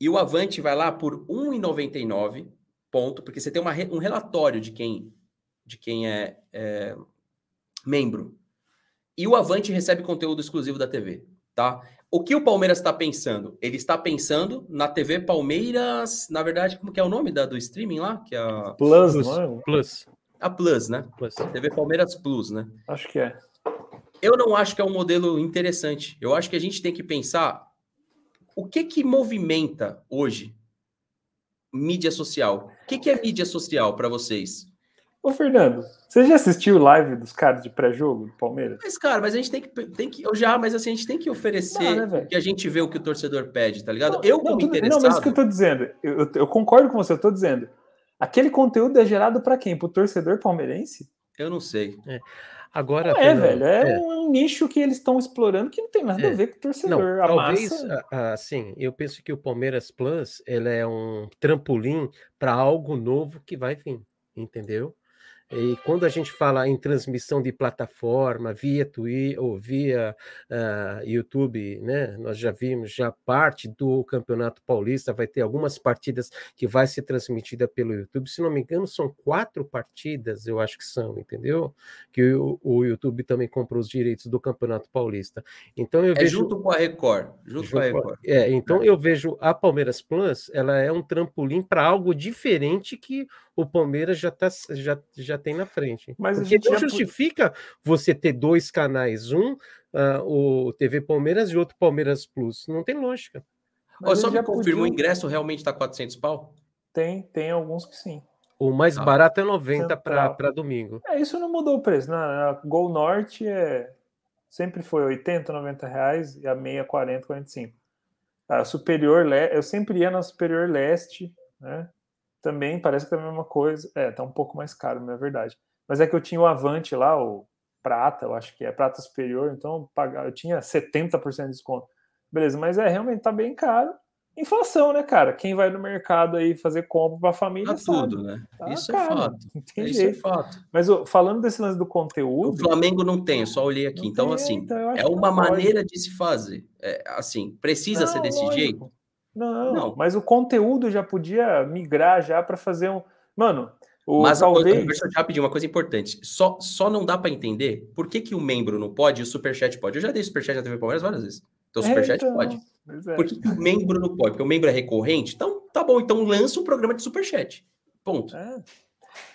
e o avante vai lá por R$ 1,99, ponto, porque você tem uma, um relatório de quem, de quem é, é membro. E o avante recebe conteúdo exclusivo da TV, tá? O que o Palmeiras está pensando? Ele está pensando na TV Palmeiras, na verdade, como que é o nome da, do streaming lá? Que é a... Plus, Plus. É? Plus. A Plus, né? Plus. TV Palmeiras Plus, né? Acho que é. Eu não acho que é um modelo interessante. Eu acho que a gente tem que pensar o que que movimenta hoje mídia social. O que, que é mídia social para vocês? Ô, Fernando, você já assistiu live dos caras de pré-jogo do Palmeiras? Mas, cara, mas a gente tem que. Tem que eu já, mas assim, a gente tem que oferecer não, né, que a gente vê o que o torcedor pede, tá ligado? Não, eu, como não, interessado. Não, mas o que eu tô dizendo, eu, eu, eu concordo com você, eu tô dizendo. Aquele conteúdo é gerado para quem? Para o torcedor palmeirense? Eu não sei. É. Agora, é, velho, é, é, um nicho que eles estão explorando que não tem nada é. a ver com o torcedor. Não, talvez, massa... assim, eu penso que o Palmeiras Plus ele é um trampolim para algo novo que vai vir, entendeu? E quando a gente fala em transmissão de plataforma via Twitter ou via uh, YouTube, né, nós já vimos já parte do Campeonato Paulista vai ter algumas partidas que vai ser transmitida pelo YouTube. Se não me engano, são quatro partidas, eu acho que são, entendeu? Que o, o YouTube também comprou os direitos do Campeonato Paulista. Então eu é vejo junto com a Record, junto, junto com a Record. É, então é. eu vejo a Palmeiras Plus, ela é um trampolim para algo diferente que o Palmeiras já tá já, já tem na frente. Mas Porque não justifica você ter dois canais, um uh, o TV Palmeiras e outro Palmeiras Plus. Não tem lógica. Mas só me confirma, podia... o ingresso realmente está 400 pau? Tem, tem alguns que sim. O mais ah, barato é 90 para domingo. É, isso não mudou o preço. Na, né? Gol Norte é sempre foi 80, 90 reais e a meia 40, 45. A superior, eu sempre ia na superior leste, né? Também parece que é a mesma coisa. É, tá um pouco mais caro, não é verdade. Mas é que eu tinha o Avante lá, o prata, eu acho que é prata superior, então eu tinha 70% de desconto. Beleza, mas é realmente tá bem caro. Inflação, né, cara? Quem vai no mercado aí fazer compra para a família Tá sabe. tudo, né? Tá Isso caro, é fato. Não tem Isso é fato. Mas ô, falando desse lance do O conteúdo, Flamengo não tem, eu só olhei aqui. Então, tem, assim, então eu é uma não pode. maneira de se fazer. É, assim, precisa ser Não, desse lógico. jeito? Não, Não. mas o conteúdo já podia migrar já para fazer um. Mano, o, Mas talvez. talvez... rapidinho, uma coisa importante. Só, só não dá para entender por que, que o membro não pode e o superchat pode. Eu já dei superchat na TV Palmeiras várias vezes. Então, o É, superchat então, pode. pois é. Por que, que o membro não pode? Porque o membro é recorrente? Então, tá bom. Então, lança um programa de superchat. Ponto. É.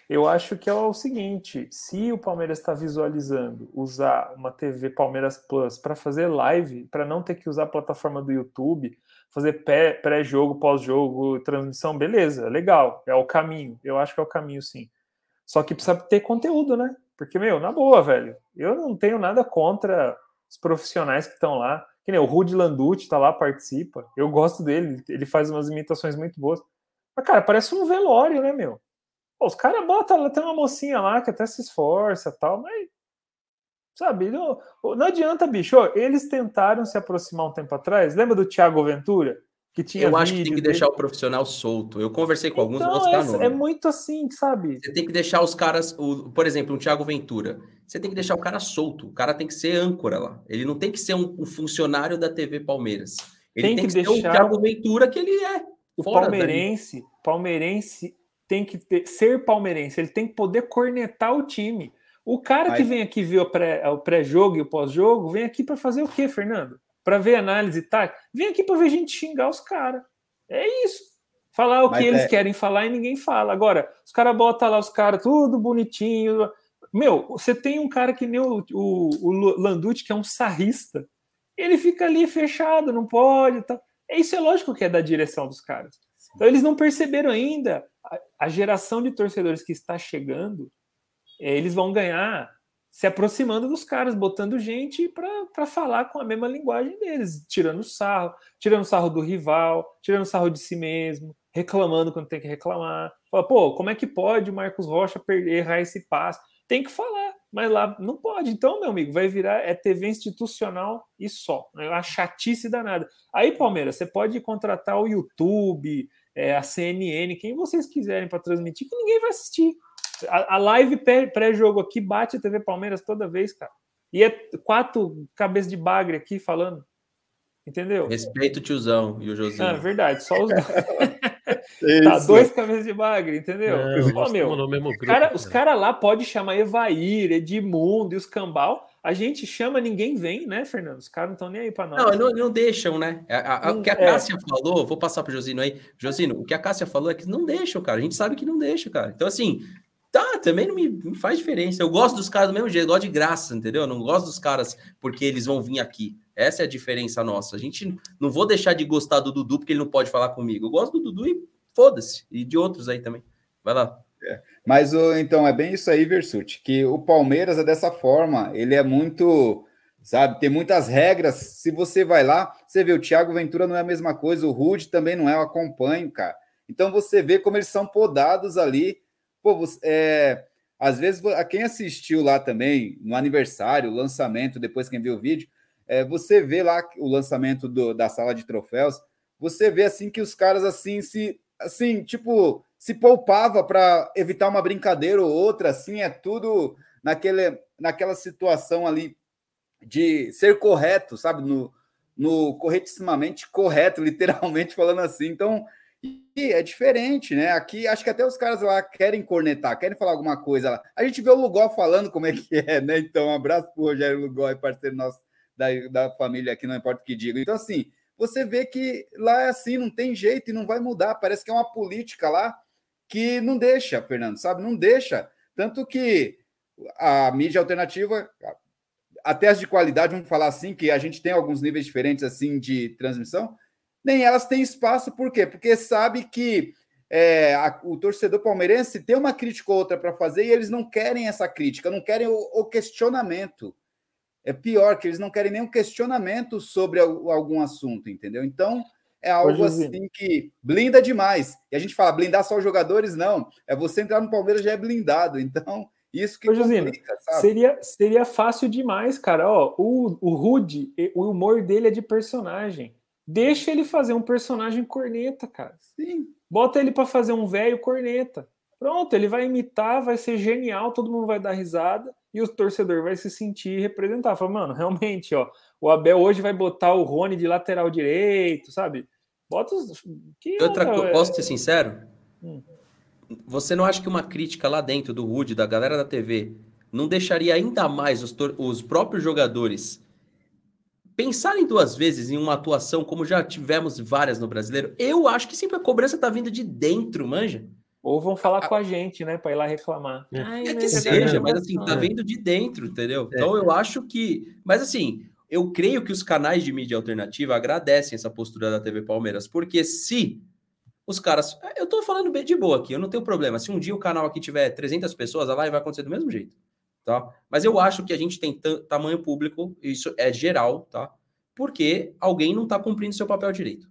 Eu acho que é o seguinte: se o Palmeiras está visualizando usar uma TV Palmeiras Plus para fazer live, para não ter que usar a plataforma do YouTube, fazer pré- pré-jogo, pós-jogo, transmissão, beleza, legal, é o caminho. Eu acho que é o caminho, sim. Só que precisa ter conteúdo, né? Porque, meu, na boa, velho, eu não tenho nada contra os profissionais que estão lá. Que nem o Rudy Landucci tá lá, participa. Eu gosto dele, ele faz umas imitações muito boas. Mas, cara, parece um velório, né, meu? Pô, os caras botam lá, tem uma mocinha lá que até se esforça tal, mas. Sabe, não, não adianta, bicho. Ó, Eles tentaram se aproximar um tempo atrás. Lembra do Thiago Ventura? Que tinha Eu acho que tem que dele? deixar o profissional solto. Eu conversei com alguns, não vou Então, citar é, é muito assim, sabe? Você tem que deixar os caras, o, por exemplo, um Thiago Ventura. Você tem que deixar o cara solto. O cara tem que ser âncora lá. Ele não tem que ser um, um funcionário da TV Palmeiras. Ele Tem tem, que que, ser o deixar- Thiago Ventura que ele é. O dali. palmeirense, palmeirense tem que ter- ser palmeirense, ele tem que poder cornetar o time. O cara que Mas- vem aqui ver o pré- pré-jogo e o pós-jogo, vem aqui para fazer o quê, Fernando? Para ver análise tática? Vem aqui para ver gente xingar os caras. É isso. Falar o Mas que eles é- querem falar e ninguém fala. Agora, os caras botam lá os caras tudo bonitinho. Meu, você tem um cara que nem o, o, o Landucci, que é um sarrista. Ele fica ali fechado, não pode. Tá. Isso é lógico que é da direção dos caras. Então, eles não perceberam ainda a, a geração de torcedores que está chegando. É, eles vão ganhar se aproximando dos caras, botando gente para falar com a mesma linguagem deles, tirando sarro, tirando sarro do rival, tirando sarro de si mesmo, reclamando quando tem que reclamar. Fala, pô, como é que pode o Marcos Rocha perder, errar esse passe? Tem que falar, mas lá não pode. Então, meu amigo, vai virar é TV institucional e só. É uma chatice danada. Aí, Palmeiras, você pode contratar o YouTube, é, a CNN, quem vocês quiserem para transmitir, que ninguém vai assistir. A, a live pré- pré-jogo aqui bate a TV Palmeiras toda vez, cara. E é quatro cabeças de bagre aqui falando. Entendeu? Respeita o tiozão e o Josinho. Ah, verdade, só os dois. <laughs> É Tá, dois cabeças de bagre, entendeu? Não, Pô, meu, grupo. cara- os cara. caras lá podem chamar Evair, Edmundo e os cambal. A gente chama, ninguém vem, né, Fernando? Os caras não estão nem aí para nós. Não, não, não deixam, né? A- a- a- o que a É. Cássia falou, vou passar pro Josino aí. Josino, o que a Cássia falou é que não deixam, cara. A gente sabe que não deixa, cara. Então, assim, tá, também não me, me faz diferença. Eu gosto dos caras do mesmo jeito, eu gosto de graça, entendeu? Eu não gosto dos caras porque eles vão vir aqui. Essa é a diferença nossa. A gente não vou deixar de gostar do Dudu porque ele não pode falar comigo. Eu gosto do Dudu e foda-se. E de outros aí também. Vai lá. Mas o- então é bem isso aí, Versuti, que o Palmeiras é dessa forma, ele é muito, sabe, tem muitas regras. Se você vai lá, você vê o Thiago Ventura não é a mesma coisa, o Rude também não é, eu acompanho, cara. Então você vê como eles são podados ali. Pô, você- é, às vezes a quem assistiu lá também no aniversário, o lançamento, depois quem viu o vídeo, é, você vê lá o lançamento do- da sala de troféus, você vê assim que os caras assim se assim, tipo, se poupava para evitar uma brincadeira ou outra, assim, é tudo naquele, naquela situação ali de ser correto, sabe? No, no corretissimamente correto, <laughs> literalmente falando assim. Então, e é diferente, né? Aqui acho que até os caras lá querem cornetar, querem falar alguma coisa lá. A gente vê o Lugol falando como é que <laughs> é, né? Então, um abraço pro Rogério Lugol, é parceiro nosso da, da família aqui, não importa o que diga. Então, assim, você vê que lá é assim, não tem jeito e não vai mudar. Parece que é uma política lá que não deixa, Fernando, sabe? Não deixa. Tanto que a mídia alternativa, até as de qualidade, vamos falar assim, que a gente tem alguns níveis diferentes assim de transmissão, nem elas têm espaço, por quê? Porque sabe que é, a- o torcedor palmeirense tem uma crítica ou outra para fazer e eles não querem essa crítica, não querem o, o questionamento. É pior, que eles não querem nenhum questionamento sobre al- algum assunto, entendeu? Então, é algo assim que blinda demais. E a gente fala, blindar só os jogadores, não. É você entrar no Palmeiras já é blindado. Então, isso que Ô, complica? Seria, seria fácil demais, cara. Ó, o, o Rude, o humor dele é de personagem. Deixa ele fazer um personagem corneta, cara. Sim. Bota ele para fazer um velho corneta. Pronto, ele vai imitar, vai ser genial, todo mundo vai dar risada e o torcedor vai se sentir representado. Fala, mano, <laughs> realmente, ó, o Abel hoje vai botar o Rony de lateral direito, sabe? Bota os. Que, Outra coisa, é- posso ser sincero? Hum. Você não acha que uma crítica lá dentro do Wood, da galera da TV, não deixaria ainda mais os, tor- os próprios jogadores pensarem duas vezes em uma atuação como já tivemos várias no brasileiro? Eu acho que sempre a cobrança tá vindo de dentro, manja. Ou vão falar com a gente, né, para ir lá reclamar. É. Ai, É que seja, é mas assim, tá É. vindo de dentro, entendeu? Então eu acho que. Mas assim, eu creio que os canais de mídia alternativa agradecem essa postura da TV Palmeiras, porque se os caras. Eu tô falando bem de boa aqui, eu não tenho problema. Se um dia o canal aqui tiver 300 pessoas, a live vai acontecer do mesmo jeito, tá? Mas eu acho que a gente tem ta- tamanho público, isso é geral, tá? Porque alguém não tá cumprindo seu papel direito.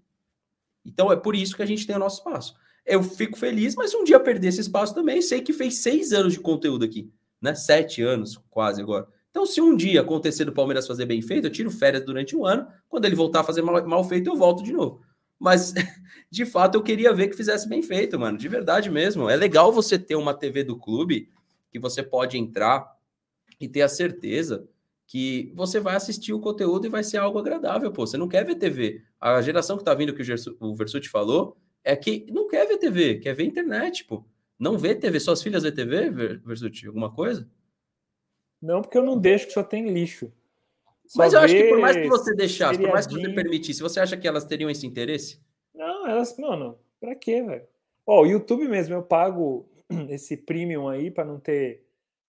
Então é por isso que a gente tem o nosso espaço. Eu fico feliz, mas um dia perder esse espaço também, sei que fez seis anos de conteúdo aqui, né? Sete anos, quase agora. Então, se um dia acontecer do Palmeiras fazer bem feito, eu tiro férias durante um ano. Quando ele voltar a fazer mal, mal feito, eu volto de novo. Mas, <laughs> de fato, eu queria ver que fizesse bem feito, mano. De verdade mesmo. É legal você ter uma TV do clube que você pode entrar e ter a certeza que você vai assistir o conteúdo e vai ser algo agradável, pô. Você não quer ver TV. A geração que tá vindo, que o, Gersu, o Versuti falou, é que não quer ver TV, quer ver internet, pô. Não vê TV. Suas filhas vê TV, Ver- Versuti? Alguma coisa? Não, porque eu não deixo que só tem lixo. Só Mas eu acho que por mais que você deixasse, por mais que você permitisse, você acha que elas teriam esse interesse? Não, elas, mano, pra quê, velho? Ó, o YouTube mesmo, eu pago <clears throat> esse premium aí pra não ter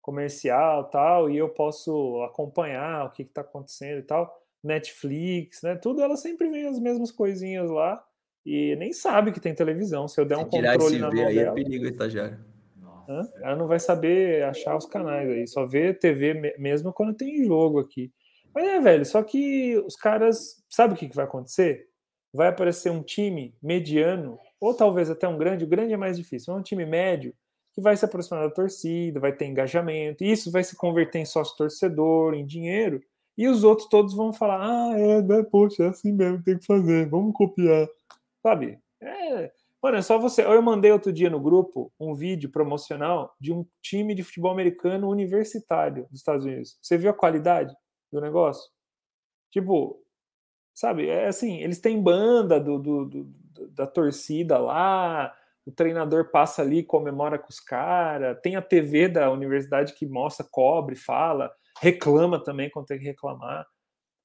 comercial tal, e eu posso acompanhar o que, que tá acontecendo e tal. Netflix, né? Tudo, ela sempre vê as mesmas coisinhas lá e nem sabe que tem televisão. Se eu der um controle na mão aí é dela, perigo, estagiário. hã? ela não vai saber achar os canais aí, só vê TV me- mesmo quando tem jogo aqui. Mas é, velho, só que os caras, sabe o que, que vai acontecer? Vai aparecer um time mediano, ou talvez até um grande, o grande é mais difícil, mas um time médio, que vai se aproximar da torcida, vai ter engajamento, isso vai se converter em sócio torcedor, em dinheiro, e os outros todos vão falar: ah, é, né, poxa, é assim mesmo, tem que fazer, vamos copiar. Sabe? É, Mano, é só você. Eu mandei outro dia no grupo um vídeo promocional de um time de futebol americano universitário dos Estados Unidos. Você viu a qualidade do negócio? Tipo, sabe? É assim, eles têm banda do- do- do- da torcida lá, o treinador passa ali, comemora com os caras, tem a TV da universidade que mostra, cobre, fala, reclama também quando tem que reclamar.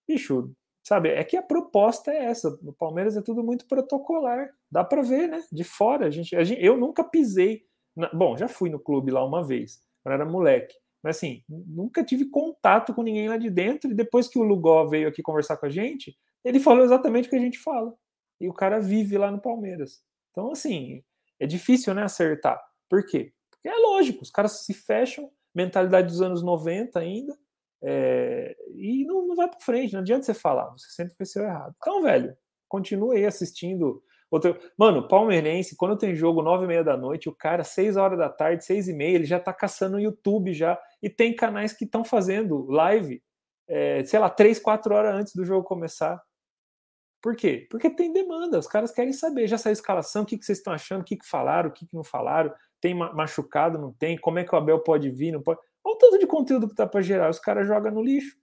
Bicho, sabe? É que a proposta é essa. No Palmeiras é tudo muito protocolar. Dá para ver, né? De fora, a gente, a gente, eu nunca pisei. na- bom, já fui no clube lá uma vez, quando era moleque. Mas assim, nunca tive contato com ninguém lá de dentro. E depois que o Lugó veio aqui conversar com a gente, ele falou exatamente o que a gente fala. E o cara vive lá no Palmeiras. Então, assim, é difícil, né, acertar. Por quê? Porque é lógico, os caras se fecham, mentalidade dos anos 90 ainda, é, e não, não vai para frente, não adianta você falar, você sempre fez errado. Então, velho, continue aí assistindo. Outro... Mano, palmeirense, quando tem jogo nove e meia da noite, o cara, seis horas da tarde, seis e meia, ele já tá caçando no YouTube já, e tem canais que estão fazendo live, é, sei lá, três, quatro horas antes do jogo começar. Por quê? Porque tem demanda, os caras querem saber, já saiu a escalação, o que, que vocês estão achando, o que, que falaram, o que, que não falaram, tem ma- machucado, não tem, como é que o Abel pode vir, não pode. Olha o tanto de conteúdo que tá para gerar, os caras jogam no lixo.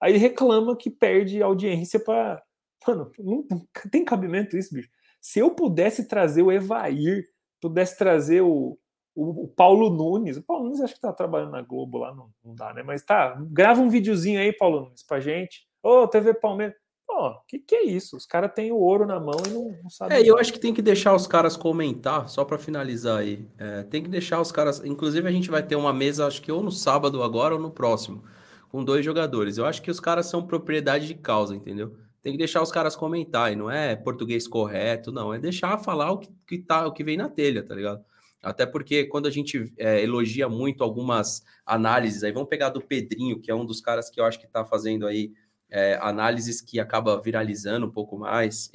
Aí reclama que perde audiência para. Mano, não, tem cabimento isso, bicho. Se eu pudesse trazer o Evair, pudesse trazer o, o, o Paulo Nunes, o Paulo Nunes acho que tá trabalhando na Globo lá, não, não dá, né? Mas tá, grava um videozinho aí, Paulo Nunes, pra gente. Ô, TV Palmeiras. Pô, que que é isso? Os caras têm o ouro na mão e não, não sabem. É, eu acho que tem que deixar os caras comentar, só para finalizar aí. É, tem que deixar os caras. Inclusive, a gente vai ter uma mesa, acho que ou no sábado agora ou no próximo, com dois jogadores. Eu acho que os caras são propriedade de causa, entendeu? Tem que deixar os caras comentar, e não é português correto, não. É deixar falar o que, que tá, o que vem na telha, tá ligado? Até porque quando a gente é, elogia muito algumas análises, aí vamos pegar do Pedrinho, que é um dos caras que eu acho que tá fazendo aí é, análises que acaba viralizando um pouco mais.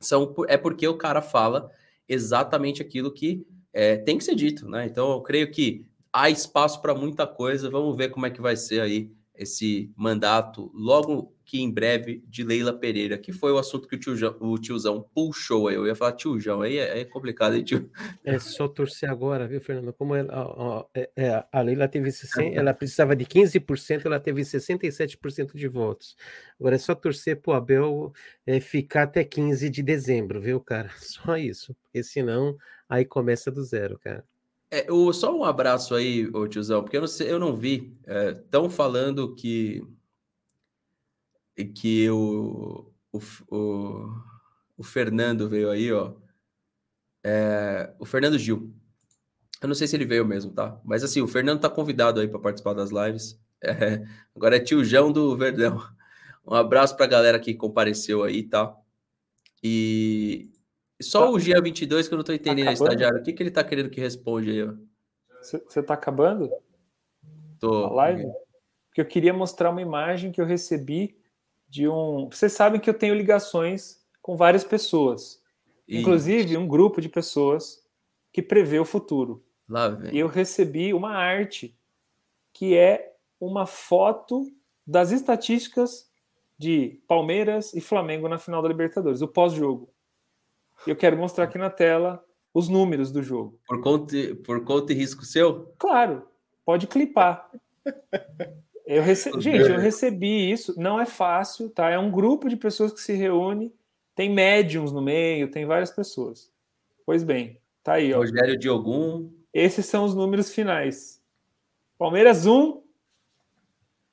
São, é porque o cara fala exatamente aquilo que é, tem que ser dito, né? Então eu creio que há espaço para muita coisa. Vamos ver como é que vai ser aí esse mandato logo que em breve de Leila Pereira, que foi o assunto que o tiozão, o tiozão puxou aí. Eu ia falar tiozão, aí é, é complicado, hein, tio? É só torcer agora, viu, Fernando? Como ela, ó, é, é, a Leila teve 60, <laughs> ela precisava de 15%, ela teve 67% de votos. Agora é só torcer pro Abel é, ficar até 15 de dezembro, viu, cara? <laughs> Só isso. Porque senão aí começa do zero, cara. É, o, só um abraço aí, ô tiozão, porque eu não sei, eu não vi. Estão falando que que o, o, o, o Fernando veio aí, ó. É, o Fernando Gil. Eu não sei se ele veio mesmo, tá? Mas assim, o Fernando tá convidado aí para participar das lives. É, agora é tiozão do Verdão. Um abraço para a galera que compareceu aí, tá? E só tá. o Gia 22 que eu não tô tá entendendo, tá estagiário. O que, que ele tá querendo que responda aí? Você tá acabando? Tô. A live? Porque eu queria mostrar uma imagem que eu recebi de um. Vocês sabem que eu tenho ligações com várias pessoas, inclusive um grupo de pessoas que prevê o futuro. Lá vem. E eu recebi uma arte que é uma foto das estatísticas de Palmeiras e Flamengo na final da Libertadores, o pós-jogo. Eu quero mostrar aqui na tela os números do jogo. Por conta, por conta e risco seu? Claro, pode clipar. Eu rece... Gente, eu recebi isso, não é fácil, tá? É um grupo de pessoas que se reúne, tem médiums no meio, tem várias pessoas. Pois bem, tá aí, ó. Rogério Diogum. Esses são os números finais. Palmeiras 1,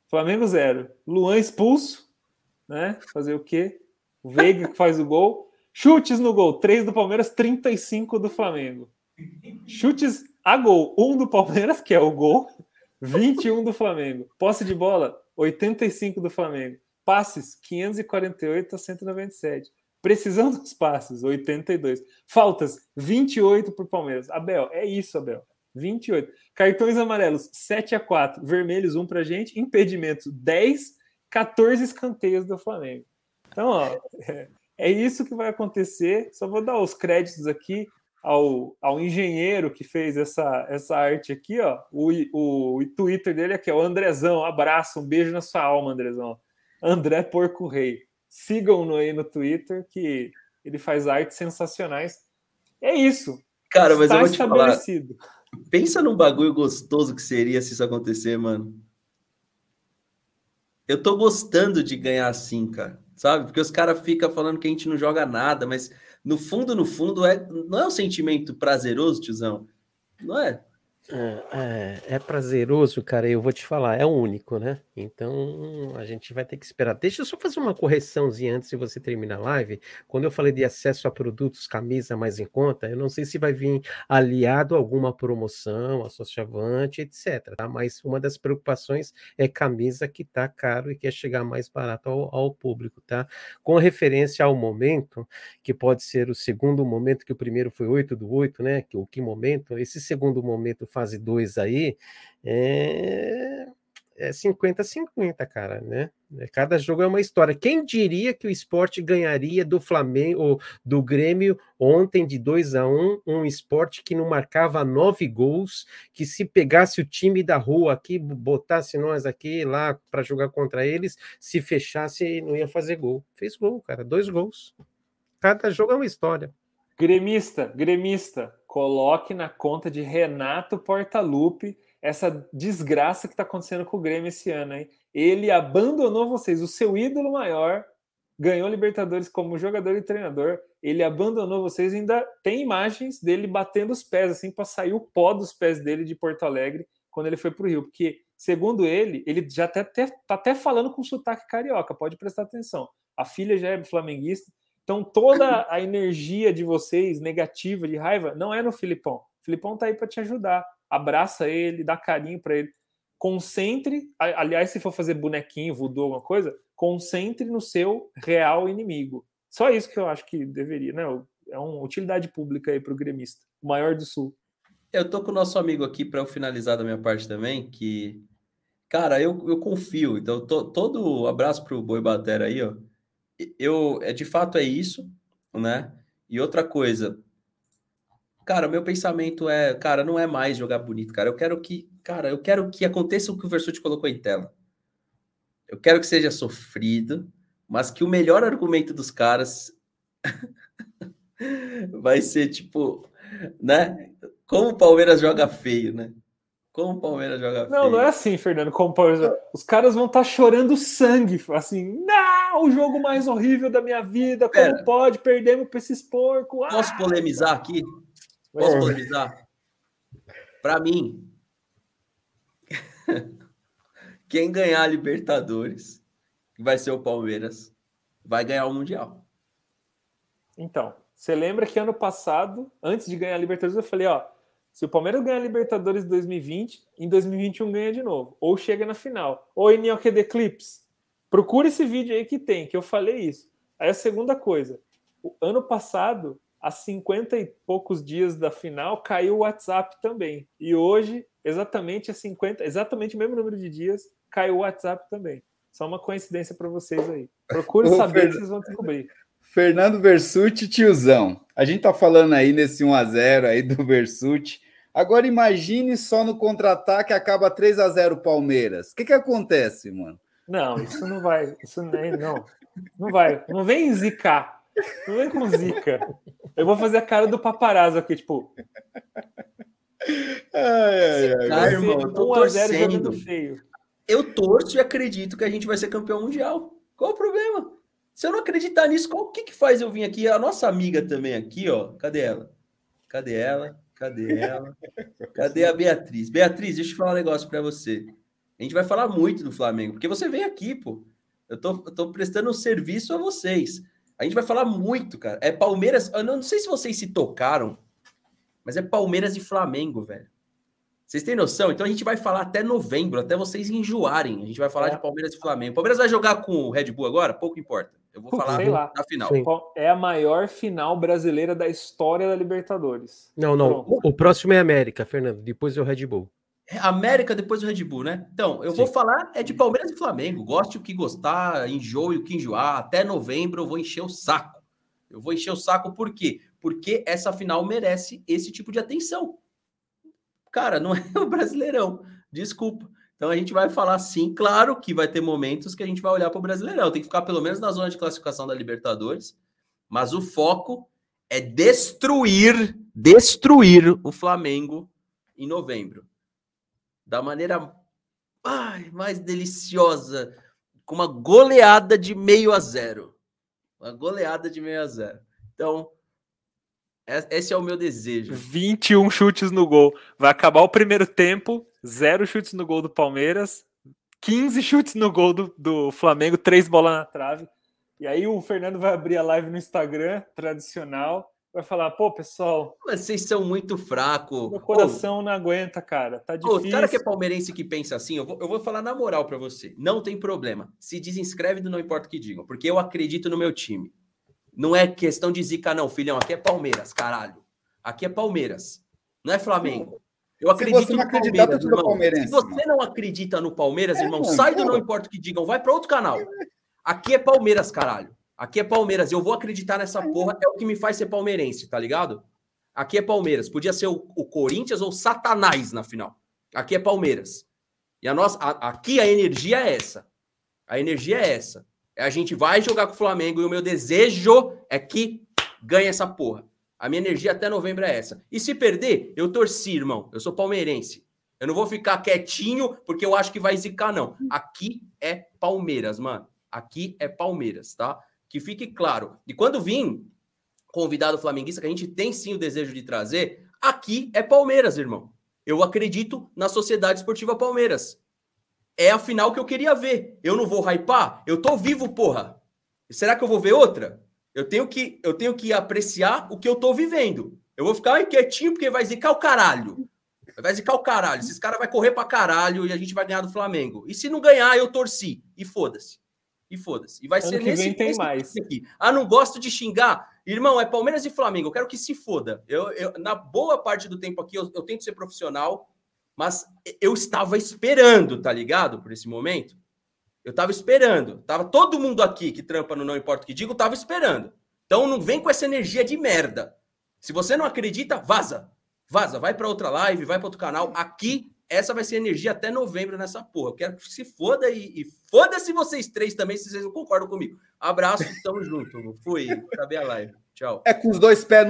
Flamengo 0. Luan expulso, né? Fazer o quê? O Veiga que faz o gol. Chutes no gol, 3 do Palmeiras, 35 do Flamengo. Chutes a gol, 1 do Palmeiras, que é o gol, 21 do Flamengo. Posse de bola, 85 do Flamengo. Passes, 548 a 197. Precisão dos passes, 82. Faltas, 28 para o Palmeiras. Abel, é isso, Abel. 28. Cartões amarelos, 7 a 4. Vermelhos, 1 para gente. Impedimentos, 10. 14 escanteios do Flamengo. Então, ó, é, é isso que vai acontecer. Só vou dar os créditos aqui ao, ao engenheiro que fez essa, essa arte aqui, ó. O, o, o Twitter dele aqui, é o Andrezão. Abraço, um beijo na sua alma, Andrezão. André Porco Rei. Sigam-no aí no Twitter, que ele faz artes sensacionais. É isso. Cara, mas Está eu vou te falar. Pensa num bagulho gostoso que seria se isso acontecer, mano. Eu tô gostando de ganhar assim, cara. Sabe? Porque os caras ficam falando que a gente não joga nada, mas no fundo, no fundo, é, não é um sentimento prazeroso, tiozão? Não é? É, é, é, prazeroso, cara. Eu vou te falar, é único, né? Então a gente vai ter que esperar. Deixa eu só fazer uma correçãozinha antes de você terminar a live. Quando eu falei de acesso a produtos, camisa mais em conta, eu não sei se vai vir aliado a alguma promoção, associavante, etc. Tá? Mas uma das preocupações é camisa que tá caro e quer chegar mais barato ao, ao público, tá? Com referência ao momento, que pode ser o segundo momento, que o primeiro foi 8 do 8, né? Que, o que momento? Esse segundo momento fase 2 aí, é é 50-50, cara, né? É, cada jogo é uma história. Quem diria que o esporte ganharia do Flamengo ou do Grêmio ontem de 2 a 1 um, esporte que não marcava nove gols, que se pegasse o time da rua aqui, botasse nós aqui lá para jogar contra eles, se fechasse, não ia fazer gol. Fez gol, cara, dois gols. Cada jogo é uma história. Gremista, gremista, coloque na conta de Renato Portaluppi essa desgraça que está acontecendo com o Grêmio esse ano, hein? Ele abandonou vocês, o seu ídolo maior ganhou Libertadores como jogador e treinador. Ele abandonou vocês, ainda tem imagens dele batendo os pés assim para sair o pó dos pés dele de Porto Alegre quando ele foi para o Rio, porque segundo ele, ele já está até, tá até falando com sotaque carioca, pode prestar atenção. A filha já é flamenguista, então toda a energia de vocês negativa, de raiva, não é no Filipão. O Filipão tá aí para te ajudar. Abraça ele, dá carinho para ele. Concentre, aliás, se for fazer bonequinho, voodoo, alguma coisa, concentre no seu real inimigo. Só isso que eu acho que deveria, né? É uma utilidade pública aí para o gremista, o maior do sul. Eu tô com o nosso amigo aqui para eu finalizar da minha parte também, que, cara, eu, eu confio. Então, tô, todo abraço pro Boi Batera aí, ó eu, é de fato é isso, né? E outra coisa, cara, meu pensamento é, cara, não é mais jogar bonito, cara. Eu quero que, cara, eu quero que aconteça o que o Versuti colocou em tela. Eu quero que seja sofrido, mas que o melhor argumento dos caras <laughs> vai ser tipo, né? Como o Palmeiras joga feio, né? Como o Palmeiras joga Não, feio. não é assim, Fernando. Como o Palmeiras... Os caras vão estar chorando sangue, assim, não, o jogo mais horrível da minha vida, como Pera. pode, perdemos para esses porcos. Posso Ah! polemizar aqui? Posso polemizar? Para mim, <laughs> quem ganhar a Libertadores, que vai ser o Palmeiras, vai ganhar o Mundial. Então, você lembra que ano passado, antes de ganhar a Libertadores, eu falei, ó, se o Palmeiras ganhar a Libertadores em 2020, em 2021 ganha de novo, ou chega na final. Ou em NLQD Clips. Procura esse vídeo aí que tem, que eu falei isso. Aí a segunda coisa, o ano passado, há 50 e poucos dias da final, caiu o WhatsApp também. E hoje, exatamente a 50, exatamente o mesmo número de dias, caiu o WhatsApp também. Só uma coincidência para vocês aí. Procure <laughs> Ô, saber que vocês vão descobrir. Fernando Versucci, tiozão. A gente tá falando aí nesse 1x0 aí do Versucci. Agora imagine só no contra-ataque acaba 3 a 0 Palmeiras. O que que acontece, mano? Não, isso não vai. Isso nem, não. Não vai. Não vem zicar. Não vem com zica. Eu vou fazer a cara do paparazzo aqui, tipo. Ai, ai, ai. Irmão, eu tô 1 a 0 torcendo. feio. Eu torço e acredito que a gente vai ser campeão mundial. Qual o problema? Se eu não acreditar nisso, qual o que, que faz eu vir aqui? A nossa amiga também aqui, ó. Cadê ela? Cadê ela? Cadê ela? Cadê a Beatriz? Beatriz, deixa eu falar um negócio pra você. A gente vai falar muito do Flamengo, porque você vem aqui, pô. Eu tô, eu tô prestando um serviço a vocês. A gente vai falar muito, cara. É Palmeiras. Eu não, não sei se vocês se tocaram, mas é Palmeiras e Flamengo, velho. Vocês têm noção? Então a gente vai falar até novembro, até vocês enjoarem. A gente vai falar É. de Palmeiras e Flamengo. Palmeiras vai jogar com o Red Bull agora? Pouco importa. Eu vou falar sei lá. na final. Sim. É a maior final brasileira da história da Libertadores. Não, não. Pronto. O, o próximo é América, Fernando. Depois é o Red Bull. É América depois do Red Bull, né? Então, eu vou falar é de Palmeiras e Flamengo. Goste o que gostar, enjoe o que enjoar. Até novembro eu vou encher o saco. Eu vou encher o saco por quê? Porque essa final merece esse tipo de atenção. Cara, não <laughs> é o Brasileirão. Desculpa. Então a gente vai falar sim, claro que vai ter momentos que a gente vai olhar para o Brasileirão. Tem que ficar pelo menos na zona de classificação da Libertadores. Mas o foco é destruir, destruir o Flamengo em novembro. Da maneira ai, mais deliciosa, com uma goleada de meio a zero. Uma goleada de meio a zero. Então, é- esse é o meu desejo. 21 chutes no gol. Vai acabar o primeiro tempo, zero chutes no gol do Palmeiras, 15 chutes no gol do, do Flamengo, três bolas na trave. E aí o Fernando vai abrir a live no Instagram, tradicional, vai falar, pô, pessoal, Mas vocês são muito fracos. meu coração não aguenta, cara. Tá difícil. o cara que é palmeirense que pensa assim, eu vou, eu vou falar na moral pra você. Não tem problema. Se desinscreve do Não Importa o que digam, porque eu acredito no meu time. Não é questão de zica, não, filhão. Aqui é Palmeiras, caralho. Aqui é Palmeiras. Não é Flamengo. Eu Se acredito você não no Palmeiras, tira irmão. palmeirense, Se você não acredita no Palmeiras, É, irmão, mano, sai do. Não Importa o que digam, vai pra outro canal. Aqui é Palmeiras, caralho. Aqui é Palmeiras. Eu vou acreditar nessa porra. É o que me faz ser palmeirense, tá ligado? Aqui é Palmeiras. Podia ser o, o Corinthians ou o Satanás na final. Aqui é Palmeiras. E a nossa, a- aqui a energia é essa. A energia é essa. A gente vai jogar com o Flamengo e o meu desejo é que ganhe essa porra. A minha energia até novembro é essa. E se perder, eu torci, irmão. Eu sou palmeirense. Eu não vou ficar quietinho porque eu acho que vai zicar, não. Aqui é Palmeiras, mano. Aqui é Palmeiras, tá? Que fique claro. E quando vim convidado flamenguista, que a gente tem sim o desejo de trazer, aqui é Palmeiras, irmão. Eu acredito na Sociedade Esportiva Palmeiras. É a final que eu queria ver. Eu não vou hypar? Eu tô vivo, porra. Será que eu vou ver outra? Eu tenho que, eu tenho que apreciar o que eu tô vivendo. Eu vou ficar quietinho porque vai zicar o caralho. Vai zicar o caralho. Esses caras vão correr pra caralho e a gente vai ganhar do Flamengo. E se não ganhar, eu torci. E foda-se. E foda-se. E vai Ano ser nesse, vem tem mais. aqui. Ah, não gosto de xingar. Irmão, é Palmeiras e Flamengo. Eu quero que se foda. Eu, eu- na boa parte do tempo aqui, eu, eu tento ser profissional, mas eu estava esperando, tá ligado? Por esse momento. Eu tava esperando. Tava todo mundo aqui que trampa no Não Importa o que Digo, tava esperando. Então não vem com essa energia de merda. Se você não acredita, vaza. Vaza, vai para outra live, vai para outro canal. Aqui essa vai ser energia até novembro nessa porra. Eu quero que se foda e, e foda-se vocês três também, se vocês não concordam comigo. Abraço, tamo junto. Fui, acabei a live. Tchau. É com os dois pés no